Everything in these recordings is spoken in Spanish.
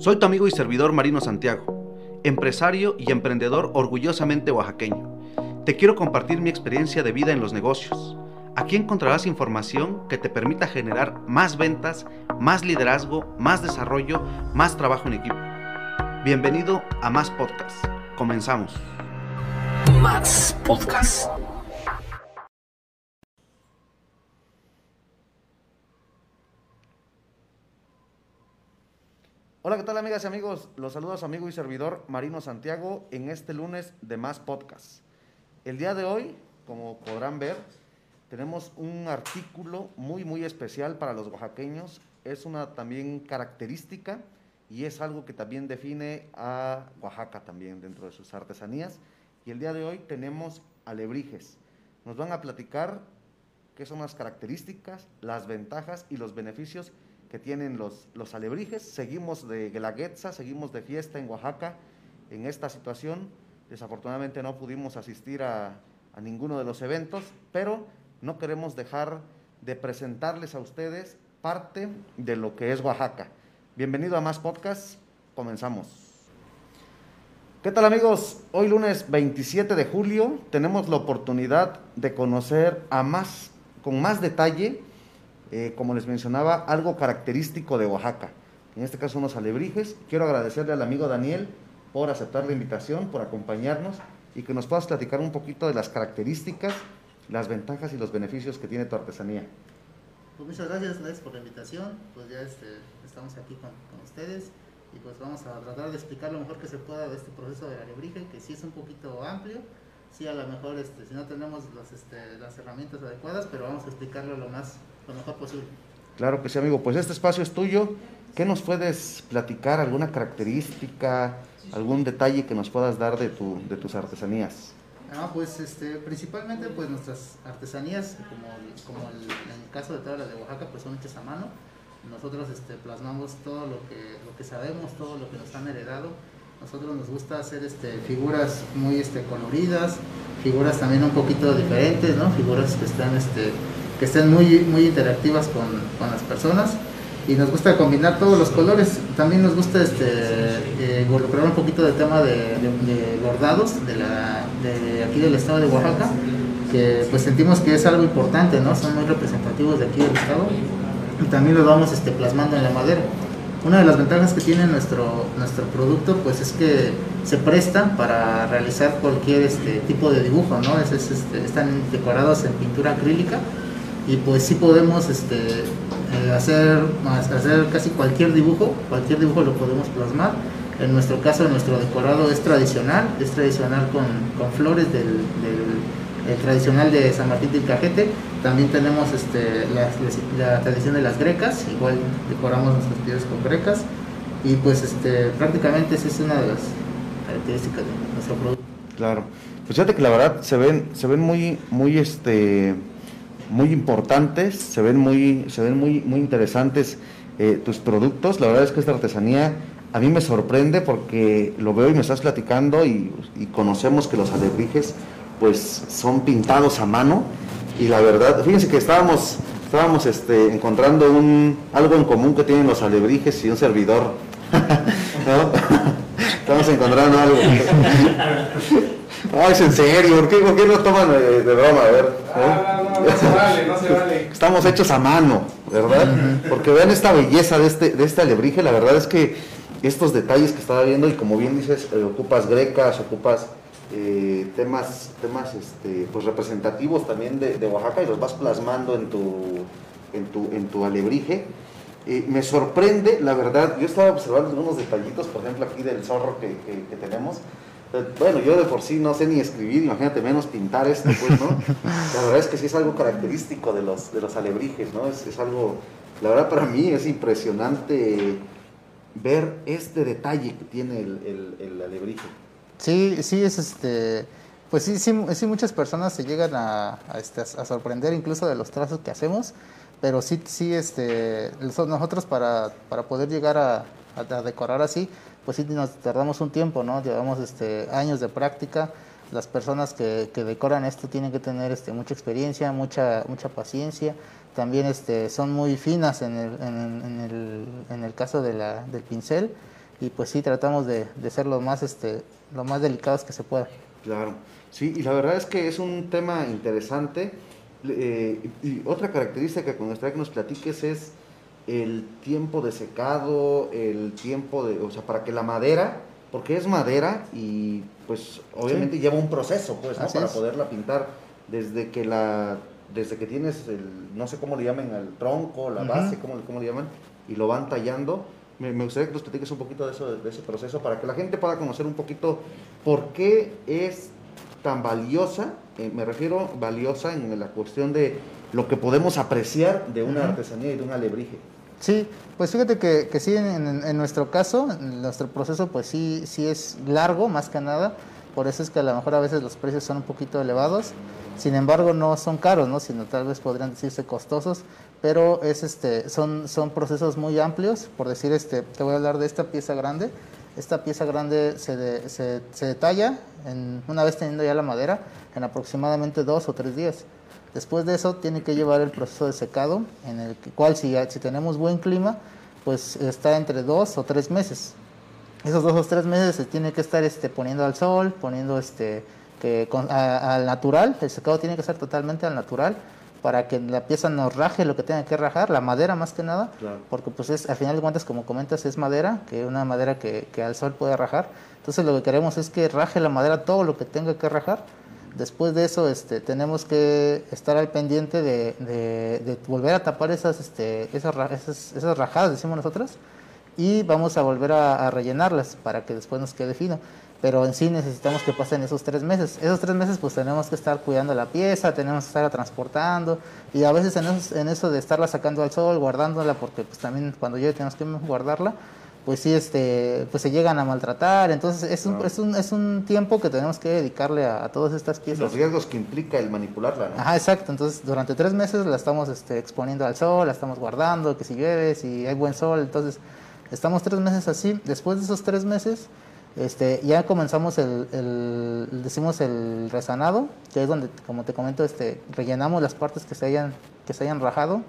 Soy tu amigo y servidor Marino Santiago, empresario y emprendedor orgullosamente oaxaqueño. Te quiero compartir mi experiencia de vida en los negocios. Aquí encontrarás información que te permita generar más ventas, más liderazgo, más desarrollo, más trabajo en equipo. Bienvenido a Más Podcast. Comenzamos. Más Podcast. Hola, ¿qué tal amigas y amigos? Los saluda su amigo y servidor Marino Santiago en este lunes de Más Podcast. El día de hoy, como podrán ver, tenemos un artículo muy, muy especial para los oaxaqueños. Es una también característica y es algo que también define a Oaxaca también dentro de sus artesanías. Y el día de hoy tenemos alebrijes. Nos van a platicar qué son las características, las ventajas y los beneficios que tienen los, los alebrijes. Seguimos de Guelaguetza, seguimos de fiesta en Oaxaca en esta situación. Desafortunadamente no pudimos asistir a, a ninguno de los eventos, pero no queremos dejar de presentarles a ustedes parte de lo que es Oaxaca. Bienvenido a Más Podcast, comenzamos. ¿Qué tal amigos? Hoy lunes 27 de julio tenemos la oportunidad de conocer a más, con más detalle eh, como les mencionaba, algo característico de Oaxaca. En este caso unos alebrijes. Quiero agradecerle al amigo Daniel por aceptar la invitación, por acompañarnos y que nos puedas platicar un poquito de las características, las ventajas y los beneficios que tiene tu artesanía. Pues muchas gracias, por la invitación. Pues ya este, estamos aquí con, con, ustedes y pues vamos a tratar de explicar lo mejor que se pueda de este proceso de alebrije, que sí es un poquito amplio. Sí, a lo mejor este, si no tenemos los, este, las herramientas adecuadas, pero vamos a explicarlo lo más lo mejor posible. Claro que sí, amigo. Pues este espacio es tuyo. ¿Qué nos puedes platicar? ¿Alguna característica, algún detalle que nos puedas dar de, tu, de tus artesanías? Ah, pues este, principalmente pues nuestras artesanías, como, como el, en el caso de todas las de Oaxaca, pues son hechas a mano. Nosotros este, plasmamos todo lo que, lo que sabemos, todo lo que nos han heredado. Nosotros nos gusta hacer este, figuras muy este, coloridas, figuras también un poquito diferentes, ¿no? Figuras que están este, que estén muy, muy interactivas con, con, las personas y nos gusta combinar todos los colores. También nos gusta este, eh, involucrar un poquito del tema de, de, de bordados de, la, de aquí del estado de Oaxaca, que pues sentimos que es algo importante, ¿no? son muy representativos de aquí del estado y también los vamos este, plasmando en la madera. Una de las ventajas que tiene nuestro, nuestro producto pues es que se presta para realizar cualquier este, tipo de dibujo, ¿no? Es, es, este, están decorados en pintura acrílica y pues sí podemos este, eh, hacer, hacer casi cualquier dibujo, cualquier dibujo lo podemos plasmar. En nuestro caso, nuestro decorado es tradicional, es tradicional con, con flores del, tradicional de San Martín del Cajete. También tenemos este, la, la, tradición de las grecas, igual decoramos nuestros pies con grecas. Y pues este, prácticamente esa es una de las características de nuestro producto. Claro, pues fíjate que la verdad se ven, se ven muy, muy este muy importantes, se ven muy, se ven muy, muy interesantes eh, tus productos. La verdad es que esta artesanía a mí me sorprende porque lo veo y me estás platicando y, conocemos que los alebrijes pues son pintados a mano y la verdad, fíjense que estábamos, estábamos este, encontrando un, algo en común que tienen los alebrijes y un servidor. Estamos encontrando algo. No, es en serio, ¿por qué, por qué lo toman de, de broma? A ver. Ah, no, no, no se vale, no se vale. Estamos hechos a mano, ¿verdad? Porque vean esta belleza de este, de este alebrije, la verdad es que estos detalles que estaba viendo, y como bien dices, eh, ocupas grecas, ocupas eh, temas, temas este, pues representativos también de, de, Oaxaca y los vas plasmando en tu, en tu, en tu alebrije. Eh, me sorprende, la verdad, yo estaba observando algunos detallitos, por ejemplo aquí del zorro que, que, que tenemos, bueno, yo de por sí no sé ni escribir, imagínate menos pintar esto, pues, ¿no? La verdad es que sí es algo característico de los, de los alebrijes, ¿no? Es, es algo, la verdad para mí es impresionante ver este detalle que tiene el, el, el alebrije. Sí, sí, es este, pues sí, sí, sí muchas personas se llegan a, a, este, a sorprender incluso de los trazos que hacemos, pero sí, sí, este, nosotros para, para poder llegar a, a decorar así, pues sí nos tardamos un tiempo, ¿no? Llevamos este, años de práctica. Las personas que, que decoran esto tienen que tener este, mucha experiencia, mucha, mucha paciencia. También este, son muy finas en el, en, en el, en el caso de la, del pincel. y pues sí tratamos de, de ser lo más, este, lo más delicados que se pueda. Claro, sí, y la verdad es que es un tema interesante. eh, y otra característica que me gustaría que nos platiques es el tiempo de secado, el tiempo de, o sea, para que la madera, porque es madera y pues obviamente lleva un proceso, pues, ¿no? Así Para es. poderla pintar desde que la, desde que tienes el, no sé cómo le llaman, el tronco, la base, ¿cómo, le- cómo le llaman, y lo van tallando. Me, me gustaría que nos platiques un poquito de, eso, de ese proceso para que la gente pueda conocer un poquito por qué es tan valiosa, eh, me refiero valiosa en la cuestión de lo que podemos apreciar de una artesanía y de un alebrije. Sí, pues fíjate que, que sí, en, en- en nuestro caso, en nuestro proceso pues sí, sí es largo más que nada, por eso es que a lo mejor a veces los precios son un poquito elevados, sin embargo no son caros, ¿no? sino tal vez podrían decirse costosos, pero es este, son, son procesos muy amplios, por decir, este, te voy a hablar de esta pieza grande, esta pieza grande se, de- se, detalla en, una vez teniendo ya la madera en aproximadamente dos o tres días. Después de eso tiene que llevar el proceso de secado, en el cual si, si tenemos buen clima, pues está entre dos o tres meses. Esos dos o tres meses se tiene que estar este, poniendo al sol, poniendo este, que con- al natural, el secado tiene que ser totalmente al natural para que la pieza nos raje lo que tenga que rajar, la madera más que nada, Claro. porque pues es, al final de cuentas, como comentas, es madera, que una madera que, que al sol puede rajar. Entonces lo que queremos es que raje la madera todo lo que tenga que rajar. Después de eso este, tenemos que estar al pendiente de, de- de volver a tapar esas, este, esas, esas, esas rajadas, decimos nosotros, y vamos a volver a, a rellenarlas para que después nos quede fino. Pero en sí necesitamos que pasen esos tres meses. Esos tres meses pues tenemos que estar cuidando la pieza, tenemos que estarla transportando y a veces en eso, en eso de estarla sacando al sol, guardándola, porque pues también cuando llegue tenemos que guardarla, pues sí, este, pues se llegan a maltratar. Entonces es un, Claro. es un, es un tiempo que tenemos que dedicarle a, a todas estas piezas. los riesgos que implica el manipularla, ¿no? Ajá, exacto. Entonces, durante tres meses la estamos este, exponiendo al sol, la estamos guardando, que si llueve, si hay buen sol. Entonces, estamos tres meses así. Después de esos tres meses, este, ya comenzamos el, el- decimos el resanado, que es donde, como te comento, este, rellenamos las partes que se hayan, que se hayan rajado.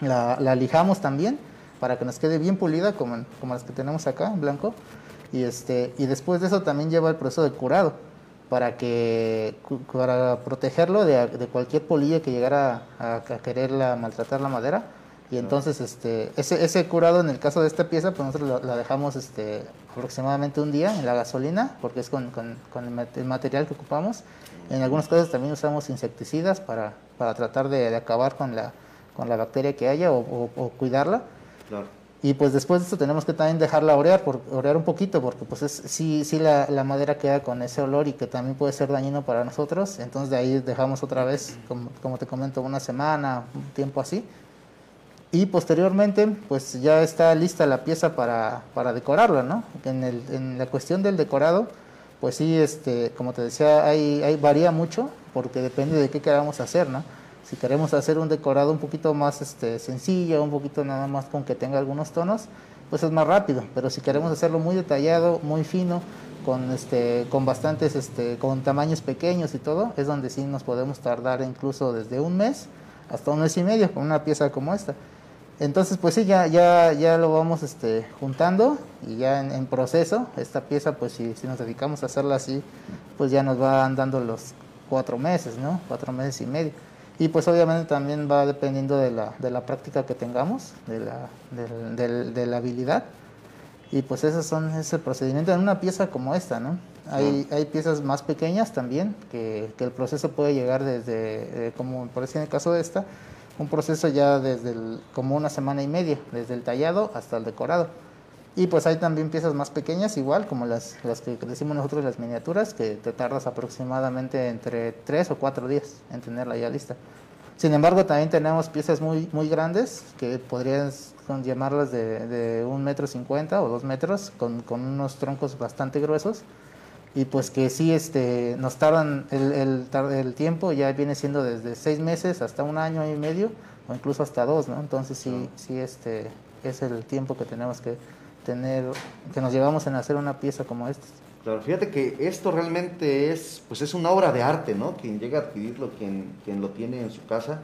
La, la lijamos también para que nos quede bien pulida como, como las que tenemos acá en blanco. Y, este, y después de eso también lleva el proceso de curado para que para protegerlo de, de cualquier polilla que llegara a, a querer la- maltratar la madera. Y entonces este ese, ese curado en el caso de esta pieza, pues nosotros la dejamos este aproximadamente un día en la gasolina, porque es con, con- con el material que ocupamos. En algunos casos también usamos insecticidas para, para tratar de, de acabar con la, con la bacteria que haya o, o- o cuidarla. Claro. Y pues después de esto tenemos que también dejarla orear, por, orear un poquito, porque pues es, sí, sí la, la madera queda con ese olor y que también puede ser dañino para nosotros. Entonces de ahí dejamos otra vez, como, como te comento, una semana, un tiempo así. Y posteriormente pues ya está lista la pieza para, para decorarla, ¿no? En, el, en la cuestión del decorado, pues sí, este, como te decía, hay, hay, varía mucho porque depende de qué queramos hacer, ¿no? Si queremos hacer un decorado un poquito más este, sencillo, un poquito nada más con que tenga algunos tonos, pues es más rápido. Pero si queremos hacerlo muy detallado, muy fino, con, este, con bastantes, este, con tamaños pequeños y todo, es donde sí nos podemos tardar incluso desde un mes hasta un mes y medio con una pieza como esta. Entonces, pues sí, ya, ya, ya lo vamos este, juntando y ya en, en proceso. Esta pieza, pues si, si nos dedicamos a hacerla así, pues ya nos van dando los cuatro meses, ¿no? Cuatro meses y medio. Y pues obviamente también va dependiendo de la, de la práctica que tengamos, de la, del- del- de la habilidad. Y pues esos son ese procedimiento en una pieza como esta, ¿no? Hay, hay piezas más pequeñas también, que, que el proceso puede llegar desde, eh, como por ejemplo en el caso de esta, un proceso ya desde como una semana y media, desde el tallado hasta el decorado. Y pues hay también piezas más pequeñas, igual como las, las que decimos nosotros las miniaturas, que te tardas aproximadamente entre 3 o 4 días en tenerla ya lista. Sin embargo, también tenemos piezas muy, muy grandes, que podrías llamarlas de, de un metro cincuenta o dos metros, con, con unos troncos bastante gruesos, y pues que sí este, nos tardan, el, el, el tiempo ya viene siendo desde seis meses hasta un año y medio, o incluso hasta dos, ¿no? Entonces sí, sí este, es el tiempo que tenemos que tener, que nos llevamos en hacer una pieza como esta. Claro, fíjate que esto realmente es, pues es una obra de arte, ¿no? Quien llega a adquirirlo, quien, quien lo tiene en su casa.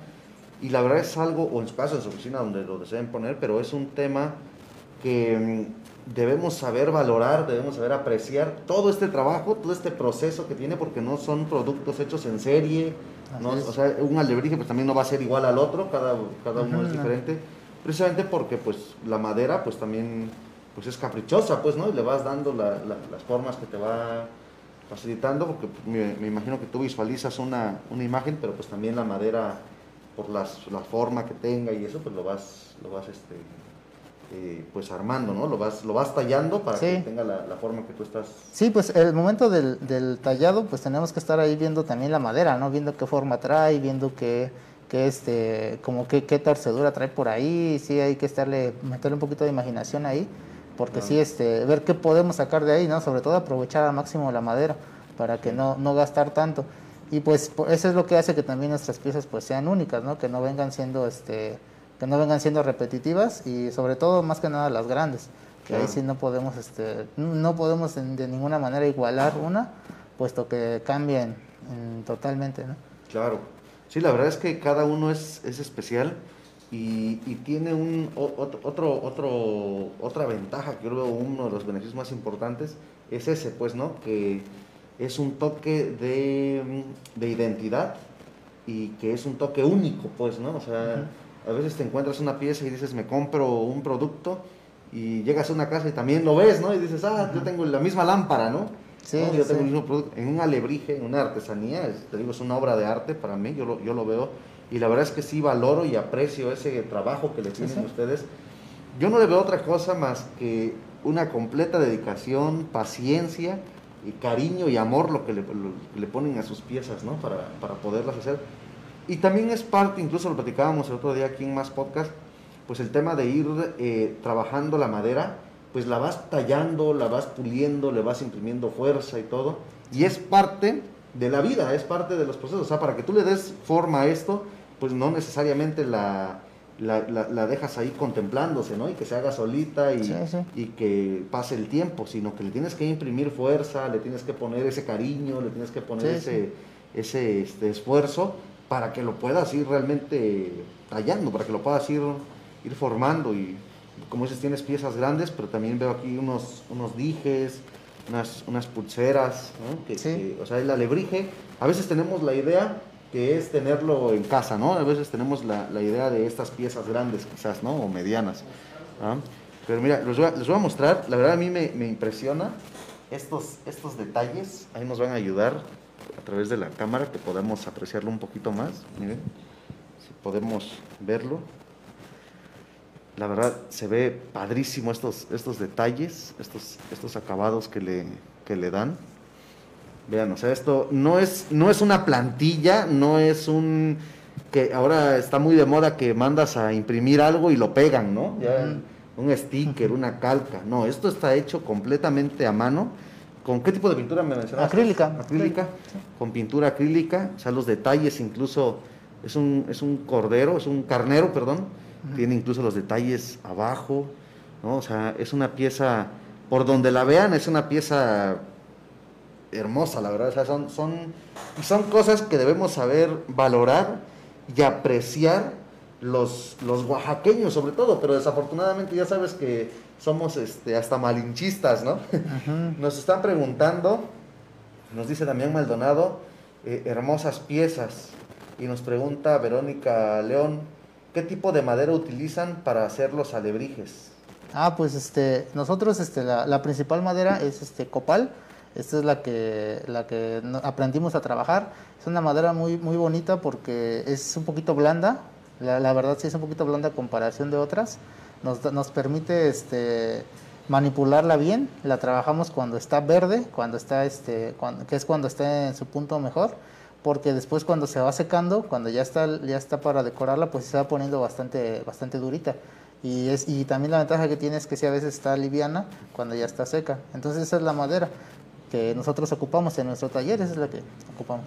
Y la verdad es algo, o en su casa, en su oficina, donde lo deseen poner, pero es un tema que debemos saber valorar, debemos saber apreciar todo este trabajo, todo este proceso que tiene, porque no son productos hechos en serie. ¿no? O sea, un alebrije pues también no va a ser igual al otro, cada, cada uno es no. diferente, precisamente porque pues la madera pues también pues es caprichosa, pues, ¿no? Y le vas dando la- la- las formas que te va facilitando, porque me, me imagino que tú visualizas una, una imagen, pero pues también la madera, por las, la forma que tenga y eso, pues lo vas, lo vas este, eh, pues armando, ¿no? Lo vas, lo vas tallando para que Sí. tenga la, la forma que tú estás. Sí, pues el momento del, del tallado, pues tenemos que estar ahí viendo también la madera, ¿no? Viendo qué forma trae, viendo qué, qué este, como qué, qué torcedura trae por ahí, sí hay que estarle, meterle un poquito de imaginación ahí, porque Claro. sí, este, ver qué podemos sacar de ahí, ¿no? Sobre todo aprovechar al máximo la madera, para que no, no gastar tanto. Y pues po- eso es lo que hace que también nuestras piezas pues sean únicas, ¿no? Que no vengan siendo, este, que no vengan siendo repetitivas y sobre todo, más que nada, las grandes que ahí sí no podemos este no podemos en- de ninguna manera igualar una puesto que cambian mm, totalmente ¿no? Claro. Sí, la verdad es que cada uno es, es especial y, y tiene un otro, otro, otro, otra ventaja que creo uno de los beneficios más importantes es ese, pues, ¿no? Que es un toque de, de identidad y que es un toque único, pues, ¿no? O sea, a veces te encuentras una pieza y dices, me compro un producto y llegas a una casa y también lo ves, ¿no? Y dices, ah, yo tengo la misma lámpara, ¿no? Sí, ¿no? Yo sí. tengo el mismo producto. En un alebrije, en una artesanía, es- te digo, es una obra de arte para mí, yo lo, yo lo veo. Y la verdad es que sí valoro y aprecio ese trabajo que le tienen sí. ustedes. Yo no le veo otra cosa más que una completa dedicación, paciencia y cariño y amor lo que le, lo le ponen a sus piezas, ¿no? Para, para poderlas hacer. Y también es parte, incluso lo platicábamos el otro día aquí en Más Podcast, pues el tema de ir eh, trabajando la madera, pues la vas tallando, la vas puliendo, le vas imprimiendo fuerza y todo. Y es parte de la vida, es parte de los procesos. O sea, para que tú le des forma a esto, pues no necesariamente la, la, la- la dejas ahí contemplándose, ¿no? Y que se haga solita y, Sí, sí. y que pase el tiempo, sino que le tienes que imprimir fuerza, le tienes que poner ese cariño, le tienes que poner Sí, ese, ese este, esfuerzo para que lo puedas ir realmente tallando, para que lo puedas ir, ir formando. Y como dices, tienes piezas grandes, pero también veo aquí unos, unos dijes, unas, unas pulseras, ¿no? que, Sí. que, o sea, el alebrije, a veces tenemos la idea que es tenerlo en casa, ¿no? A veces tenemos la, la idea de estas piezas grandes quizás, ¿no? O medianas. ¿ah? Pero mira, les voy, a, les voy a mostrar, la verdad a mí me, me impresiona estos, estos detalles, ahí nos van a ayudar a través de la cámara que podamos apreciarlo un poquito más, miren, si podemos verlo. La verdad se ve padrísimo estos, estos detalles, estos, estos acabados que le, que le dan. Vean, o sea, esto no es, no es una plantilla, no es un que ahora está muy de moda que mandas a imprimir algo y lo pegan, ¿no? Ya, un sticker, una calca. No, esto está hecho completamente a mano. ¿Con qué tipo de pintura me mencionaste? Acrílica. Acrílica. Con pintura acrílica, o sea, los detalles incluso es un, es un cordero, es un carnero, perdón. Tiene incluso los detalles abajo, ¿no? O sea, es una pieza, por donde la vean, es una pieza hermosa, la verdad. O sea, son, son, son cosas que debemos saber valorar y apreciar los, los oaxaqueños, sobre todo. Pero desafortunadamente ya sabes que somos este, hasta malinchistas, ¿no? Nos están preguntando, nos dice Damián Maldonado, eh, hermosas piezas. Y nos pregunta Verónica León, ¿qué tipo de madera utilizan para hacer los alebrijes? Ah, pues este, nosotros este, la, la principal madera es este copal. Esta es la que, la que aprendimos a trabajar. Es una madera muy, muy bonita porque es un poquito blanda. La, la verdad sí es un poquito blanda a comparación de otras. Nos, nos permite este, manipularla bien. La trabajamos cuando está verde, cuando está este, cuando- que es cuando está en su punto mejor. Porque después cuando se va secando, cuando ya está, ya está para decorarla, pues se va poniendo bastante, bastante durita. Y, es, y también la ventaja que tiene es que si a veces está liviana cuando ya está seca. Entonces esa es la madera que nosotros ocupamos en nuestro taller, esa es la que ocupamos.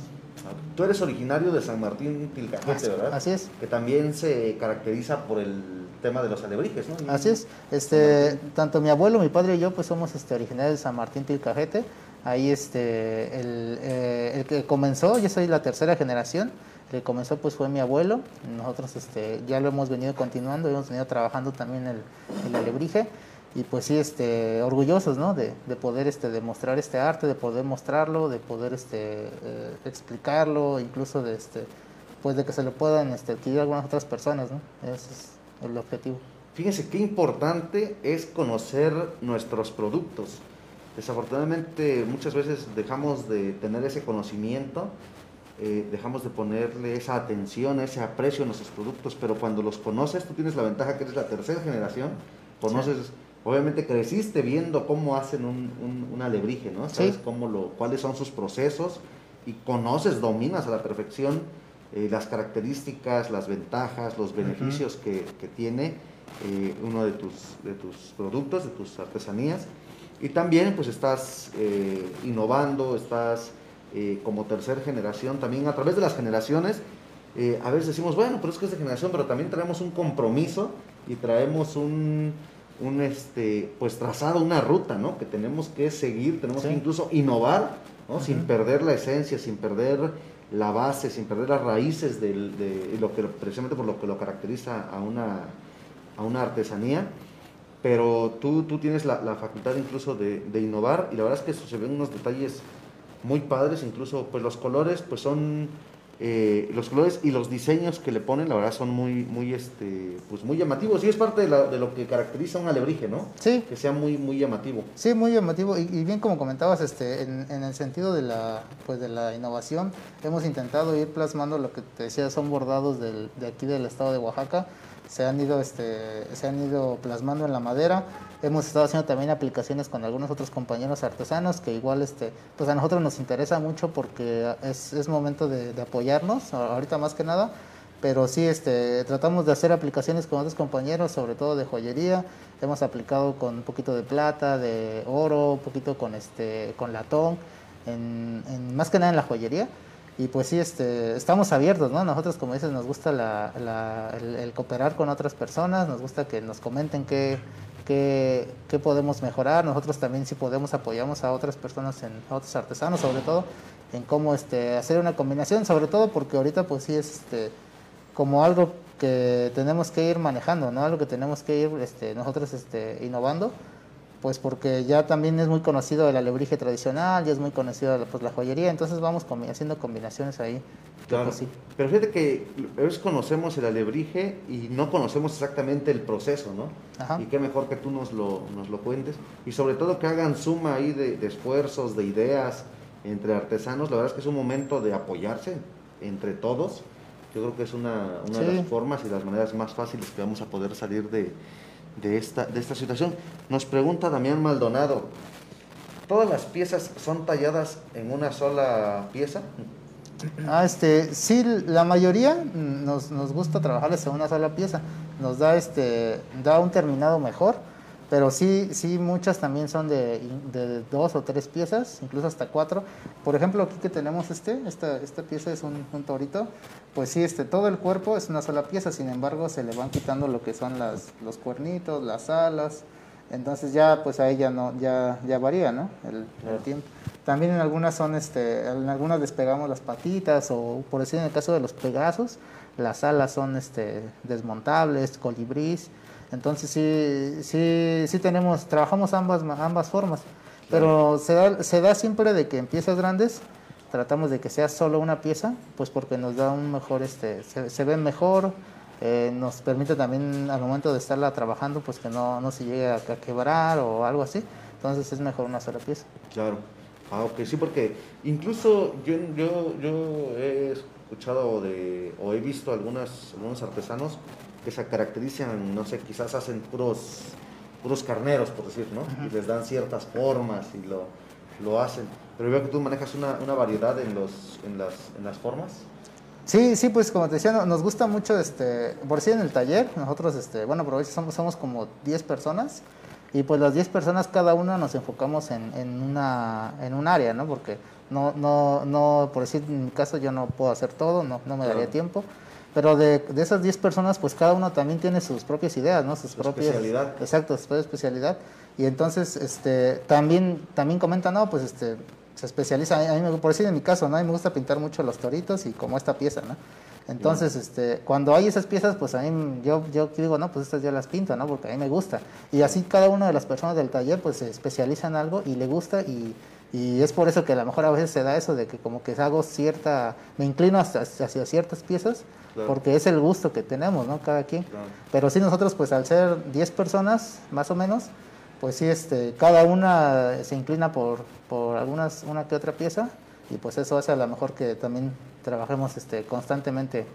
Tú eres originario de San Martín Tilcajete, ¿verdad? así es. Que también se caracteriza por el tema de los alebrijes, ¿no? Así es. Este, tanto mi abuelo, mi padre y yo, pues somos este, originarios de San Martín Tilcajete. Ahí este, el, eh, el que comenzó, yo soy la tercera generación, el que comenzó pues fue mi abuelo. Nosotros este, ya lo hemos venido continuando, hemos venido trabajando también el, el alebrije. y pues sí, este, orgullosos, ¿no? De, de poder este, demostrar este arte, de poder mostrarlo, de poder este, eh, explicarlo, incluso de, este, pues de que se lo puedan este, adquirir algunas otras personas, ¿no? Es el objetivo. Fíjense qué importante es conocer nuestros productos. Desafortunadamente muchas veces dejamos de tener ese conocimiento, eh, dejamos de ponerle esa atención, ese aprecio a nuestros productos, pero cuando los conoces, tú tienes la ventaja que eres la tercera generación, conoces, obviamente creciste viendo cómo hacen un, un, un alebrije, ¿no? Sabes Sí. cómo lo, cuáles son sus procesos y conoces, dominas a la perfección eh, las características, las ventajas, los beneficios que, que tiene eh, uno de tus, de tus productos, de tus artesanías. Y también pues estás eh, innovando, estás como tercera generación, también a través de las generaciones, a veces decimos, bueno, pero es que es de generación, pero también traemos un compromiso y traemos un, un este, pues trazado, una ruta, ¿no? Que tenemos que seguir, tenemos Sí. que incluso innovar, ¿no? Sin perder la esencia, sin perder la base, sin perder las raíces del- de, lo que precisamente por lo que lo caracteriza a una, a una artesanía. Pero tú, tú tienes la, facultad incluso de, de innovar y la verdad es que se ven unos detalles muy padres, incluso pues los colores pues son eh, los colores y los diseños que le ponen la verdad son muy muy este pues muy llamativos y es parte de, la- de lo que caracteriza un alebrije, ¿no? Sí, Que sea muy muy llamativo. Sí, muy llamativo y, y bien como comentabas, este, en, en el sentido de la, pues de la innovación, hemos intentado ir plasmando lo que te decía, son bordados del, de aquí del estado de Oaxaca, se han ido, este, se han ido plasmando en la madera. Hemos estado haciendo también aplicaciones con algunos otros compañeros artesanos que igual, este, pues a nosotros nos interesa mucho porque es, es momento de, de apoyarnos, ahorita más que nada, pero sí este, tratamos de hacer aplicaciones con otros compañeros, sobre todo de joyería. Hemos aplicado con un poquito de plata, de oro, un poquito con, este, con latón, en, en- más que nada en la joyería. Y pues sí, este, estamos abiertos, ¿no? Nosotros, como dices, nos gusta la- la- el, el cooperar con otras personas, nos gusta que nos comenten qué, qué, podemos mejorar. Nosotros también, si podemos, apoyamos a otras personas, en, a otros artesanos, sobre todo, en cómo este, hacer una combinación, sobre todo porque ahorita, pues sí, es este, como algo que tenemos que ir manejando, ¿no? Algo que tenemos que ir este, nosotros este, innovando, pues porque ya también es muy conocido el alebrije tradicional, ya es muy conocido pues, la joyería, entonces vamos haciendo combinaciones ahí. Claro. sí. Pero fíjate que a veces conocemos el alebrije y no conocemos exactamente el proceso, ¿no? Ajá. Y qué mejor que tú nos lo, nos lo cuentes. Y sobre todo que hagan suma ahí de, de esfuerzos, de ideas entre artesanos. La verdad es que es un momento de apoyarse entre todos. Yo creo que es una, una de las formas y las maneras más fáciles que vamos a poder salir de, de esta, de esta situación. Nos pregunta Damián Maldonado, ¿todas las piezas son talladas en una sola pieza? Ah, este, sí, la mayoría nos, nos gusta trabajarles en una sola pieza, nos da este, da un terminado mejor, pero sí, sí muchas también son de, de dos o tres piezas, incluso hasta cuatro. Por ejemplo, aquí que tenemos este, esta, esta pieza es un, un torito, pues sí, este, todo el cuerpo es una sola pieza, sin embargo se le van quitando lo que son las, los cuernitos, las alas, entonces ya pues ahí ya no, ya, ya varía, ¿no? El, el Claro. tiempo. También en algunas son, este, en algunas despegamos las patitas o por decir en el caso de los pegazos, las alas son este, desmontables, colibrís. Entonces sí, sí, sí tenemos, trabajamos ambas, ambas formas. Pero se da, se da siempre de que en piezas grandes tratamos de que sea solo una pieza, pues porque nos da un mejor, este, se, se ve mejor, eh, nos permite también al momento de estarla trabajando, pues que no, no se llegue a, a quebrar o algo así. Entonces es mejor una sola pieza. Claro. Ah, ok, sí, porque incluso yo, yo, yo he escuchado de, o he visto algunas, algunos artesanos que se caracterizan, no sé, quizás hacen puros, puros carneros, por decir, ¿no? Y les dan ciertas formas y lo, lo hacen. Pero veo que tú manejas una, una variedad en, los, en, las, en las formas. Sí, sí, pues como te decía, no- nos gusta mucho, este, por si en el taller, nosotros, este, bueno, por veces somos, somos como 10 personas y pues las 10 personas cada una nos enfocamos en, en, una, en un área, ¿no? Porque no, no, no, por decir en mi caso yo no puedo hacer todo, no, no me daría Claro. tiempo, pero de, de esas 10 personas pues cada uno también tiene sus propias ideas, ¿no? Sus Su propias... especialidad. Exacto, su propia especialidad. Y entonces, este, también, también comentan, no, pues este, se especializa, a mí, me- por decir en mi caso, ¿no? A mí me gusta pintar mucho los toritos y como esta pieza, ¿no? Entonces, este, cuando hay esas piezas, pues a mí, yo, yo digo, no, pues estas yo las pinto, ¿no? Porque a mí me gusta. Y así cada una de las personas del taller, pues se especializa en algo y le gusta y, y es por eso que a lo mejor a veces se da eso de que como que hago cierta, me inclino hasta, hacia ciertas piezas, Claro. porque es el gusto que tenemos, ¿no? Cada quien. Claro. Pero sí nosotros, pues al ser 10 personas, más o menos, pues sí, este, cada una se inclina por, por algunas, una que otra pieza y pues eso hace a lo mejor que también trabajemos este, constantemente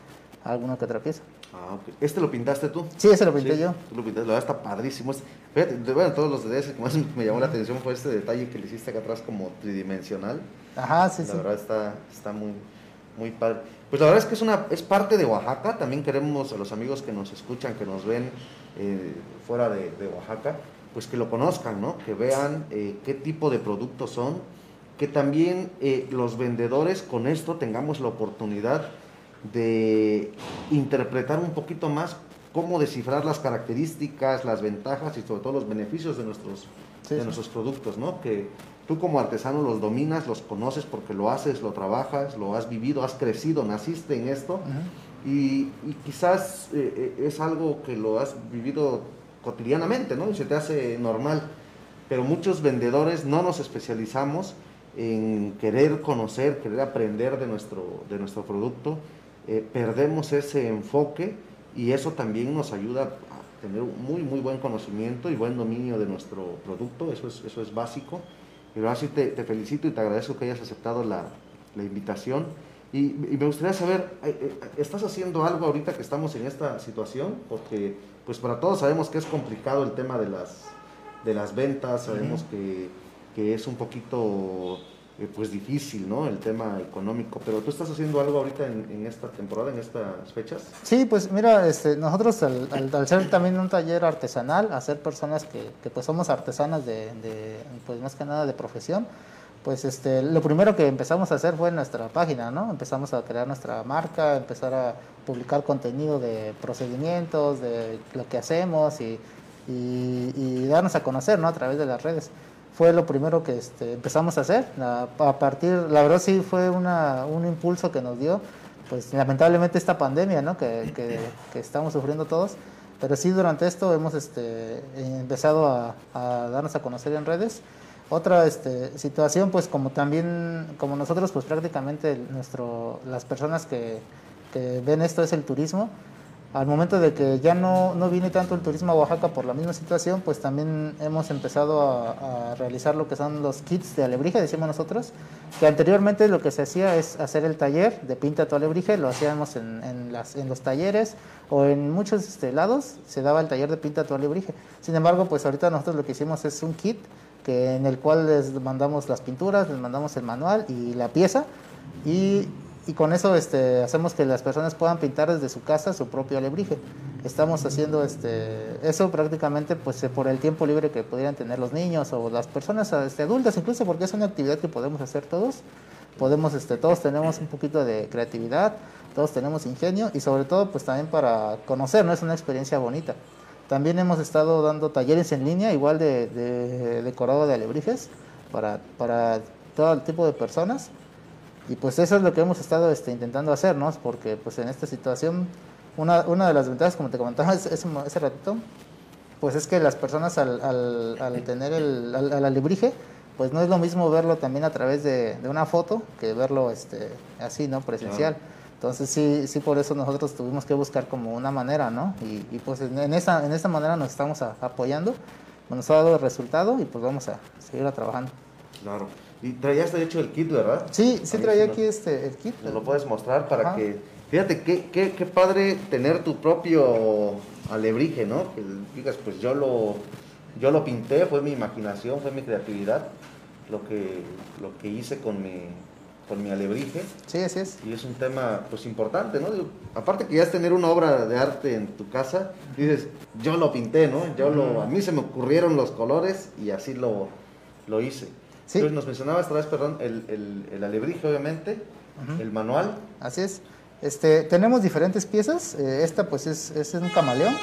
alguna que otra pieza. Ah, ok. ¿Este lo pintaste tú? Sí, ese lo pinté Sí, yo. Tú lo pintaste, la verdad está padrísimo. Este- Fíjate, de- bueno, todos los detalles que más me llamó la atención fue este detalle que le hiciste acá atrás como tridimensional. Ajá, sí, la sí. verdad está, está muy, muy padre. Pues la verdad es que es, una, es parte de Oaxaca. También queremos a los amigos que nos escuchan, que nos ven eh, fuera de, de Oaxaca, pues que lo conozcan, ¿no? Que vean eh, qué tipo de productos son. Que también eh, los vendedores con esto tengamos la oportunidad de interpretar un poquito más cómo descifrar las características, las ventajas y sobre todo los beneficios de nuestros, Sí, de sí. nuestros productos, ¿no? Que tú como artesano los dominas, los conoces porque lo haces, lo trabajas, lo has vivido, has crecido, naciste en esto y quizás eh, eh, es algo que lo has vivido cotidianamente, ¿no? Y se te hace normal. Pero muchos vendedores no nos especializamos en querer conocer, querer aprender de nuestro, de nuestro producto. Eh, perdemos ese enfoque y eso también nos ayuda a tener un muy, muy buen conocimiento y buen dominio de nuestro producto. Eso es, eso es básico. Pero así te, te felicito y te agradezco que hayas aceptado la, la invitación. Y, y me gustaría saber, eh, eh, ¿estás haciendo algo ahorita que estamos en esta situación? Porque pues para todos sabemos que es complicado el tema de las, de las ventas, sabemos que, que es un poquito eh, pues difícil, ¿no? El tema económico, pero tú estás haciendo algo ahorita en, en esta temporada, en estas fechas. Sí, pues mira, este, nosotros al, al- ser también un taller artesanal, a ser personas que, pues somos artesanas de, de, pues más que nada de profesión, pues este, lo primero que empezamos a hacer fue nuestra página, ¿no? Empezamos a crear nuestra marca, empezar a publicar contenido de procedimientos, de lo que hacemos y, y, y darnos a conocer, ¿no? A través de las redes. Fue lo primero que este, empezamos a hacer. A, a partir, la verdad sí fue una, un impulso que nos dio, pues lamentablemente esta pandemia, ¿no? Que, que, que estamos sufriendo todos. Pero sí, durante esto hemos este, empezado a, a darnos a conocer en redes. Otra este, situación, pues como también, como nosotros, pues prácticamente nuestro, las personas que, que ven esto es el turismo. Al momento de que ya no, no viene tanto el turismo a Oaxaca por la misma situación, pues también hemos empezado a, a realizar lo que son los kits de alebrije, decimos nosotros, que anteriormente lo que se hacía es hacer el taller de pinta tu alebrije, lo hacíamos en, en, las, en los talleres o en muchos este, lados se daba el taller de pinta tu alebrije. Sin embargo, pues ahorita nosotros lo que hicimos es un kit que en el cual les mandamos las pinturas, les mandamos el manual y la pieza y, y con eso este, hacemos que las personas puedan pintar desde su casa su propio alebrije. Estamos haciendo este, eso prácticamente pues eh, por el tiempo libre que pudieran tener los niños o las personas este, adultas incluso porque es una actividad que podemos hacer todos. Podemos, este, todos tenemos un poquito de creatividad, todos tenemos ingenio y sobre todo pues también para conocer, ¿no? Es una experiencia bonita. También hemos estado dando talleres en línea, igual de, de decorado de alebrijes, para, para todo el tipo de personas. Y pues eso es lo que hemos estado este, intentando hacer, ¿no? Porque pues en esta situación, una, una de las ventajas, como te comentaba ese, ese, ratito, pues es que las personas al, al, al tener el al, al alebrije, pues no es lo mismo verlo también a través de, de una foto que verlo este, así, ¿no? Presencial. Claro. Entonces sí, sí por eso nosotros tuvimos que buscar como una manera, ¿no? Y, y pues en, en, esa, en esta manera nos estamos a, apoyando, nos ha dado el resultado y pues vamos a seguir trabajando. Claro. Y traías de hecho el kit, ¿verdad? Sí, sí traía aquí este, el kit. Nos lo puedes mostrar para Ajá. que... Fíjate, qué, qué, qué padre tener tu propio alebrije, ¿no? Que digas, pues yo lo, yo lo pinté, fue mi imaginación, fue mi creatividad, lo que, lo que hice con mi, con mi alebrije. Sí, así es. Y es un tema, pues, importante, ¿no? Digo, aparte que ya es tener una obra de arte en tu casa, dices, yo lo pinté, ¿no? Yo lo, a mí se me ocurrieron los colores y así lo, lo hice. Sí. Entonces nos mencionabas otra vez, perdón, el, el, el alebrije, obviamente, Ujú. el manual. Así es. Este, tenemos diferentes piezas. eh, esta pues es, es un camaleón.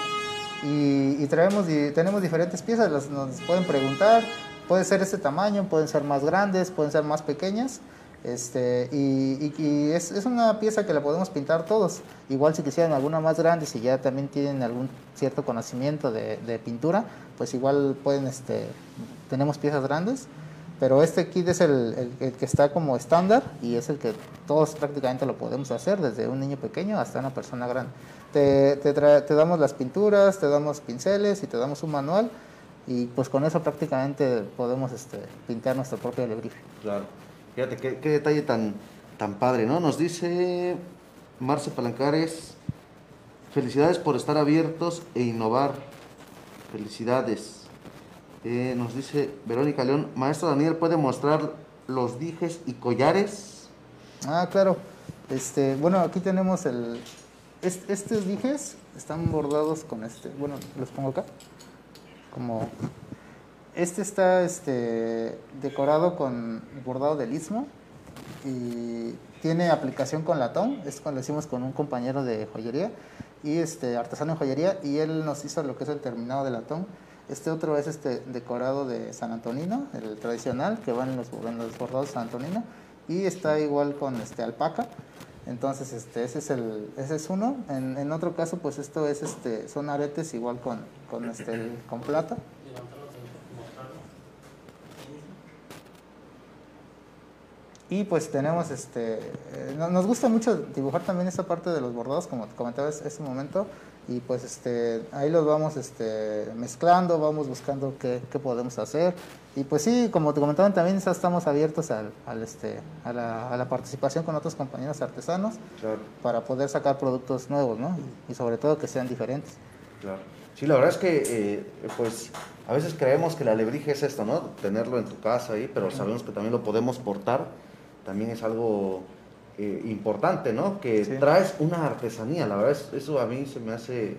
Y, y traemos, di- tenemos diferentes piezas. Las, nos pueden preguntar. Puede ser este tamaño, pueden ser más grandes, pueden ser más pequeñas. Este, y, y- y es, es una pieza que la podemos pintar todos. Igual si quisieran alguna más grande, si ya también tienen algún cierto conocimiento de, de pintura, pues igual pueden, este, tenemos piezas grandes. Pero este kit es el, el- que está como estándar y es el que todos prácticamente lo podemos hacer, desde un niño pequeño hasta una persona grande. Te, te te damos las pinturas, te damos pinceles y te damos un manual y pues con eso prácticamente podemos este, pintar nuestro propio alebrije. Claro. Fíjate, qué, qué detalle tan, tan padre, ¿no? Nos dice Marce Palancares, felicidades por estar abiertos e innovar. Felicidades. Eh, nos dice Verónica León, maestro Daniel, ¿puede mostrar los dijes y collares? Ah, claro. Este, bueno, aquí tenemos el... es- estos dijes están bordados con este... Bueno, los pongo acá. Como... Este está este, decorado con bordado del istmo y tiene aplicación con latón. Es cuando lo hicimos con un compañero de joyería y este artesano en joyería y él nos hizo lo que es el terminado de latón. Este otro es este decorado de San Antonino, el tradicional que va en los, en los bordados de San Antonino y está igual con este alpaca. Entonces este ese es el ese es uno. En, en otro caso pues esto es este son aretes igual con con este el- con plata. Y pues tenemos este, eh, no- nos gusta mucho dibujar también esta parte de los bordados, como te comentaba ese momento, y pues este, ahí los vamos este, mezclando, vamos buscando qué, qué podemos hacer. Y pues sí, como te comentaban también ya estamos abiertos al, al, este, a, la, a la participación con otros compañeros artesanos Claro, para poder sacar productos nuevos, ¿no? Y sobre todo que sean diferentes. claro. Sí, la verdad es que, eh, pues, a veces creemos que la alebrije es esto, ¿no? Tenerlo en tu casa ahí, pero sabemos que también lo podemos portar. También es algo eh, importante, ¿no? Que Sí. traes una artesanía. La verdad, es, eso a mí se me hace.